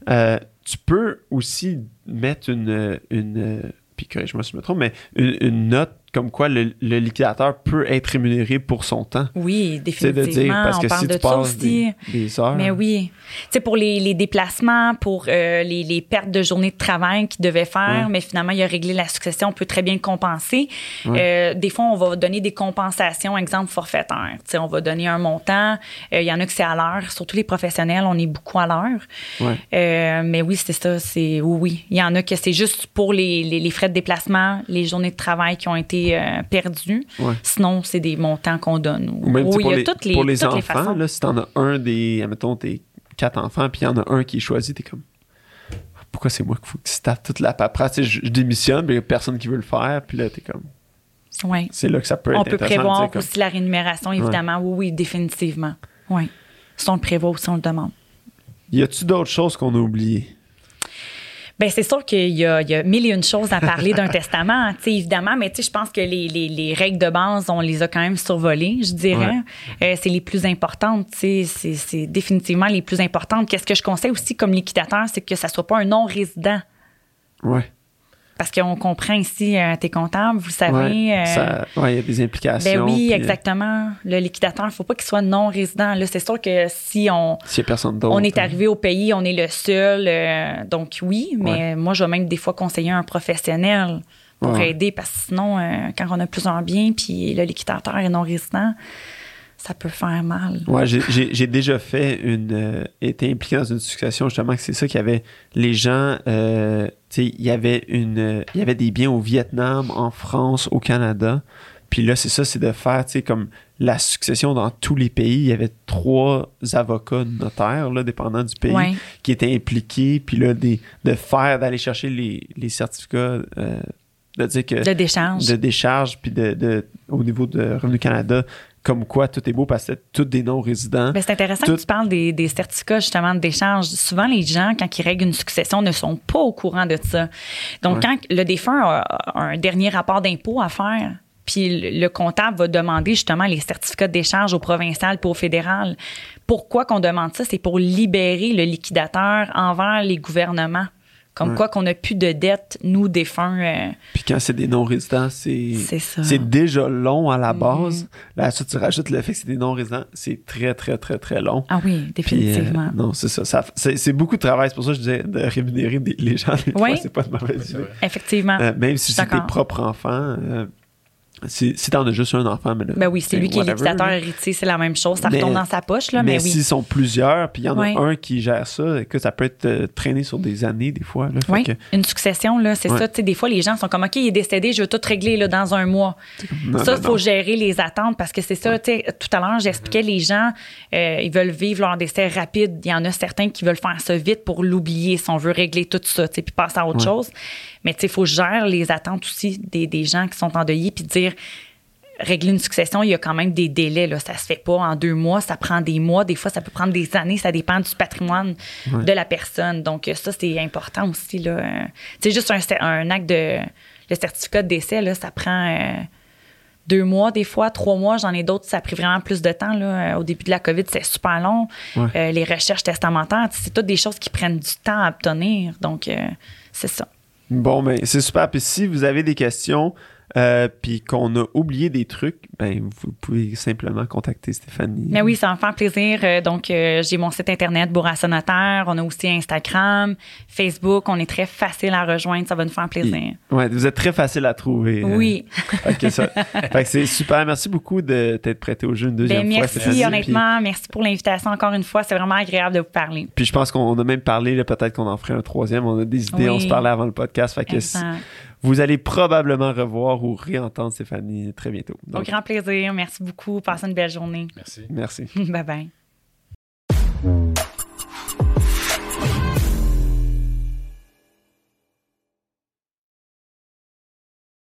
euh, tu peux aussi mettre une... une puis je me trompe, mais une, une note comme quoi le, le liquidateur peut être rémunéré pour son temps. Oui, C'est de définitivement. dire, parce on que parle si de tu ça passes aussi. des, des heures... Mais oui. Tu sais, pour les, les déplacements, pour euh, les, les pertes de journées de travail qu'il devait faire, mais finalement, il a réglé la succession, on peut très bien le compenser. Euh, des fois, on va donner des compensations, exemple forfaitaire. Tu sais, on va donner un montant. Euh, Il y en a que c'est à l'heure. Surtout les professionnels, on est beaucoup à l'heure. Mais oui, c'est ça. C'est oui, oui. Il y en a que c'est juste pour les, les frais de déplacement, les journées de travail qui ont été c'est euh, perdu. Ouais. Sinon, c'est des montants qu'on donne. Ou même pour, il y a les, toutes les, pour les toutes les enfants, façons. là, si t'en as un des. Admettons, t'es quatre enfants, puis il y en a un qui est choisi, t'es comme. Pourquoi c'est moi qu'il faut que tu tapes toute la paperasse? Je, je démissionne, mais il y a personne qui veut le faire, puis là, t'es comme. Ouais. C'est là que ça peut être On peut prévoir comme- aussi la rémunération, évidemment. Oui, oui, définitivement. Oui. Si on le prévoit ou si on le demande. Y a-tu d'autres choses qu'on a oubliées? Bien, c'est sûr qu'il y a, il y a mille et une choses à parler d'un testament, tu sais, évidemment, mais tu sais, je pense que les, les, les règles de base, on les a quand même survolées, je dirais. Euh, c'est les plus importantes, tu sais, c'est, c'est définitivement les plus importantes. Qu'est-ce que je conseille aussi comme liquidateur, c'est que ça soit pas un non-résident. Ouais. Parce qu'on comprend ici, euh, t'es comptable, vous savez. Ouais, euh, ça- ouais, il y a des implications. ben oui, puis, euh, exactement. Le liquidateur, il faut pas qu'il soit non-résident. Là, c'est sûr que si on, S'il y a personne d'autre. on est hein. arrivé au pays, on est le seul. euh, donc oui, mais moi, je vais même des fois conseiller un professionnel pour aider parce que sinon, euh, quand on a plusieurs biens puis le liquidateur est non résident, ça peut faire mal. Ouais, j'ai- déjà fait une. euh, été impliqué dans une succession, justement, que c'est ça qu'il y avait. Les gens. euh, il y avait une. Il y avait des biens au Vietnam, en France, au Canada. Puis là, c'est ça, c'est de faire, tu sais, comme la succession dans tous les pays. Il y avait trois avocats notaires, là, dépendant du pays, Ouais. qui étaient impliqués. Puis là, des, de faire, d'aller chercher les, les certificats, euh, de dire que De décharge. de décharge, puis de, de- au niveau de Revenu Canada, comme quoi tout est beau parce que c'est tous des non-résidents. Ben, c'est intéressant Tout- que tu parles des, des certificats justement de décharge. Souvent, les gens, quand ils règlent une succession, ne sont pas au courant de ça. Donc, Ouais. quand le défunt a un dernier rapport d'impôt à faire, puis le le comptable va demander justement les certificats de décharge au provincial puis au fédéral. Pourquoi qu'on demande ça? C'est pour libérer le liquidateur envers les gouvernements. Comme Ouais. quoi qu'on n'a plus de dette, nous, défunts. euh, Puis quand c'est des non-résidents, c'est C'est ça. c'est déjà long à la Mhm. base. Là, ensuite, tu rajoutes le fait que c'est des non-résidents, c'est très, très, très, très long. ah oui, Puis, définitivement. euh, non, c'est ça. ça c'est beaucoup de travail. C'est pour ça que je disais de rémunérer des- les gens. Des Oui. fois, c'est pas une mauvaise idée. Effectivement. Euh, même si c'est tes propres enfants, euh, si, si t'en as juste un enfant, mais là, Ben oui, c'est lui qui est liquidateur héritier, c'est la même chose. Ça Mais- retombe dans sa poche, là, mais mais, oui. s'ils sont plusieurs, puis il y en a un qui gère ça, que ça peut être euh, traîné sur des années, des fois. Là, Fait Oui, que- une succession, là, c'est ça. Tu sais, des fois, les gens sont comme, OK, il est décédé, je veux tout régler là, dans un mois. non, ça, il faut non. gérer les attentes parce que c'est ça. tu sais, Tout à l'heure, j'expliquais, les gens, euh, ils veulent vivre leur décès rapide. Il y en a certains qui veulent faire ça vite pour l'oublier si on veut régler tout ça, tu sais, puis passer à autre chose. Mais tu sais, il faut gérer les attentes aussi des, des gens qui sont endeuillés puis dire, régler une succession, il y a quand même des délais. Là. Ça se fait pas en deux mois, ça prend des mois. Des fois, ça peut prendre des années. Ça dépend du patrimoine Ouais. de la personne. Donc, euh, ça, c'est important aussi. Là. Euh, C'est juste un, acte de... Le certificat de décès, là, ça prend euh, deux mois, des fois, trois mois. J'en ai d'autres, ça a pris vraiment plus de temps. Là. Au début de la COVID, c'est super long. Ouais. Euh, les recherches testamentaires, c'est toutes des choses qui prennent du temps à obtenir. Donc, euh, c'est ça. Bon, ben, c'est super. Puis si vous avez des questions, euh, puis qu'on a oublié des trucs, ben, vous pouvez simplement contacter Stéphanie. Mais oui, ça me faire plaisir. Euh, Donc, euh, j'ai mon site internet Bourassa Notaire. On a aussi Instagram, Facebook. On est très facile à rejoindre. Ça va nous faire plaisir. Ouais, vous êtes très facile à trouver. euh. Oui. Fait que ça- fait que c'est super. Merci beaucoup de t'être prêté au jeu une deuxième Ben, fois. merci, honnêtement. Merci pour l'invitation encore une fois. C'est vraiment agréable de vous parler. Puis, je pense qu'on a même parlé, peut-être qu'on en ferait un troisième. On a des idées, Oui. on se parlait avant le podcast. Fait que. Vous allez probablement revoir ou réentendre Stéphanie très bientôt. Au Donc, grand plaisir. Merci beaucoup. Passez une belle journée. Merci. merci. bye bye.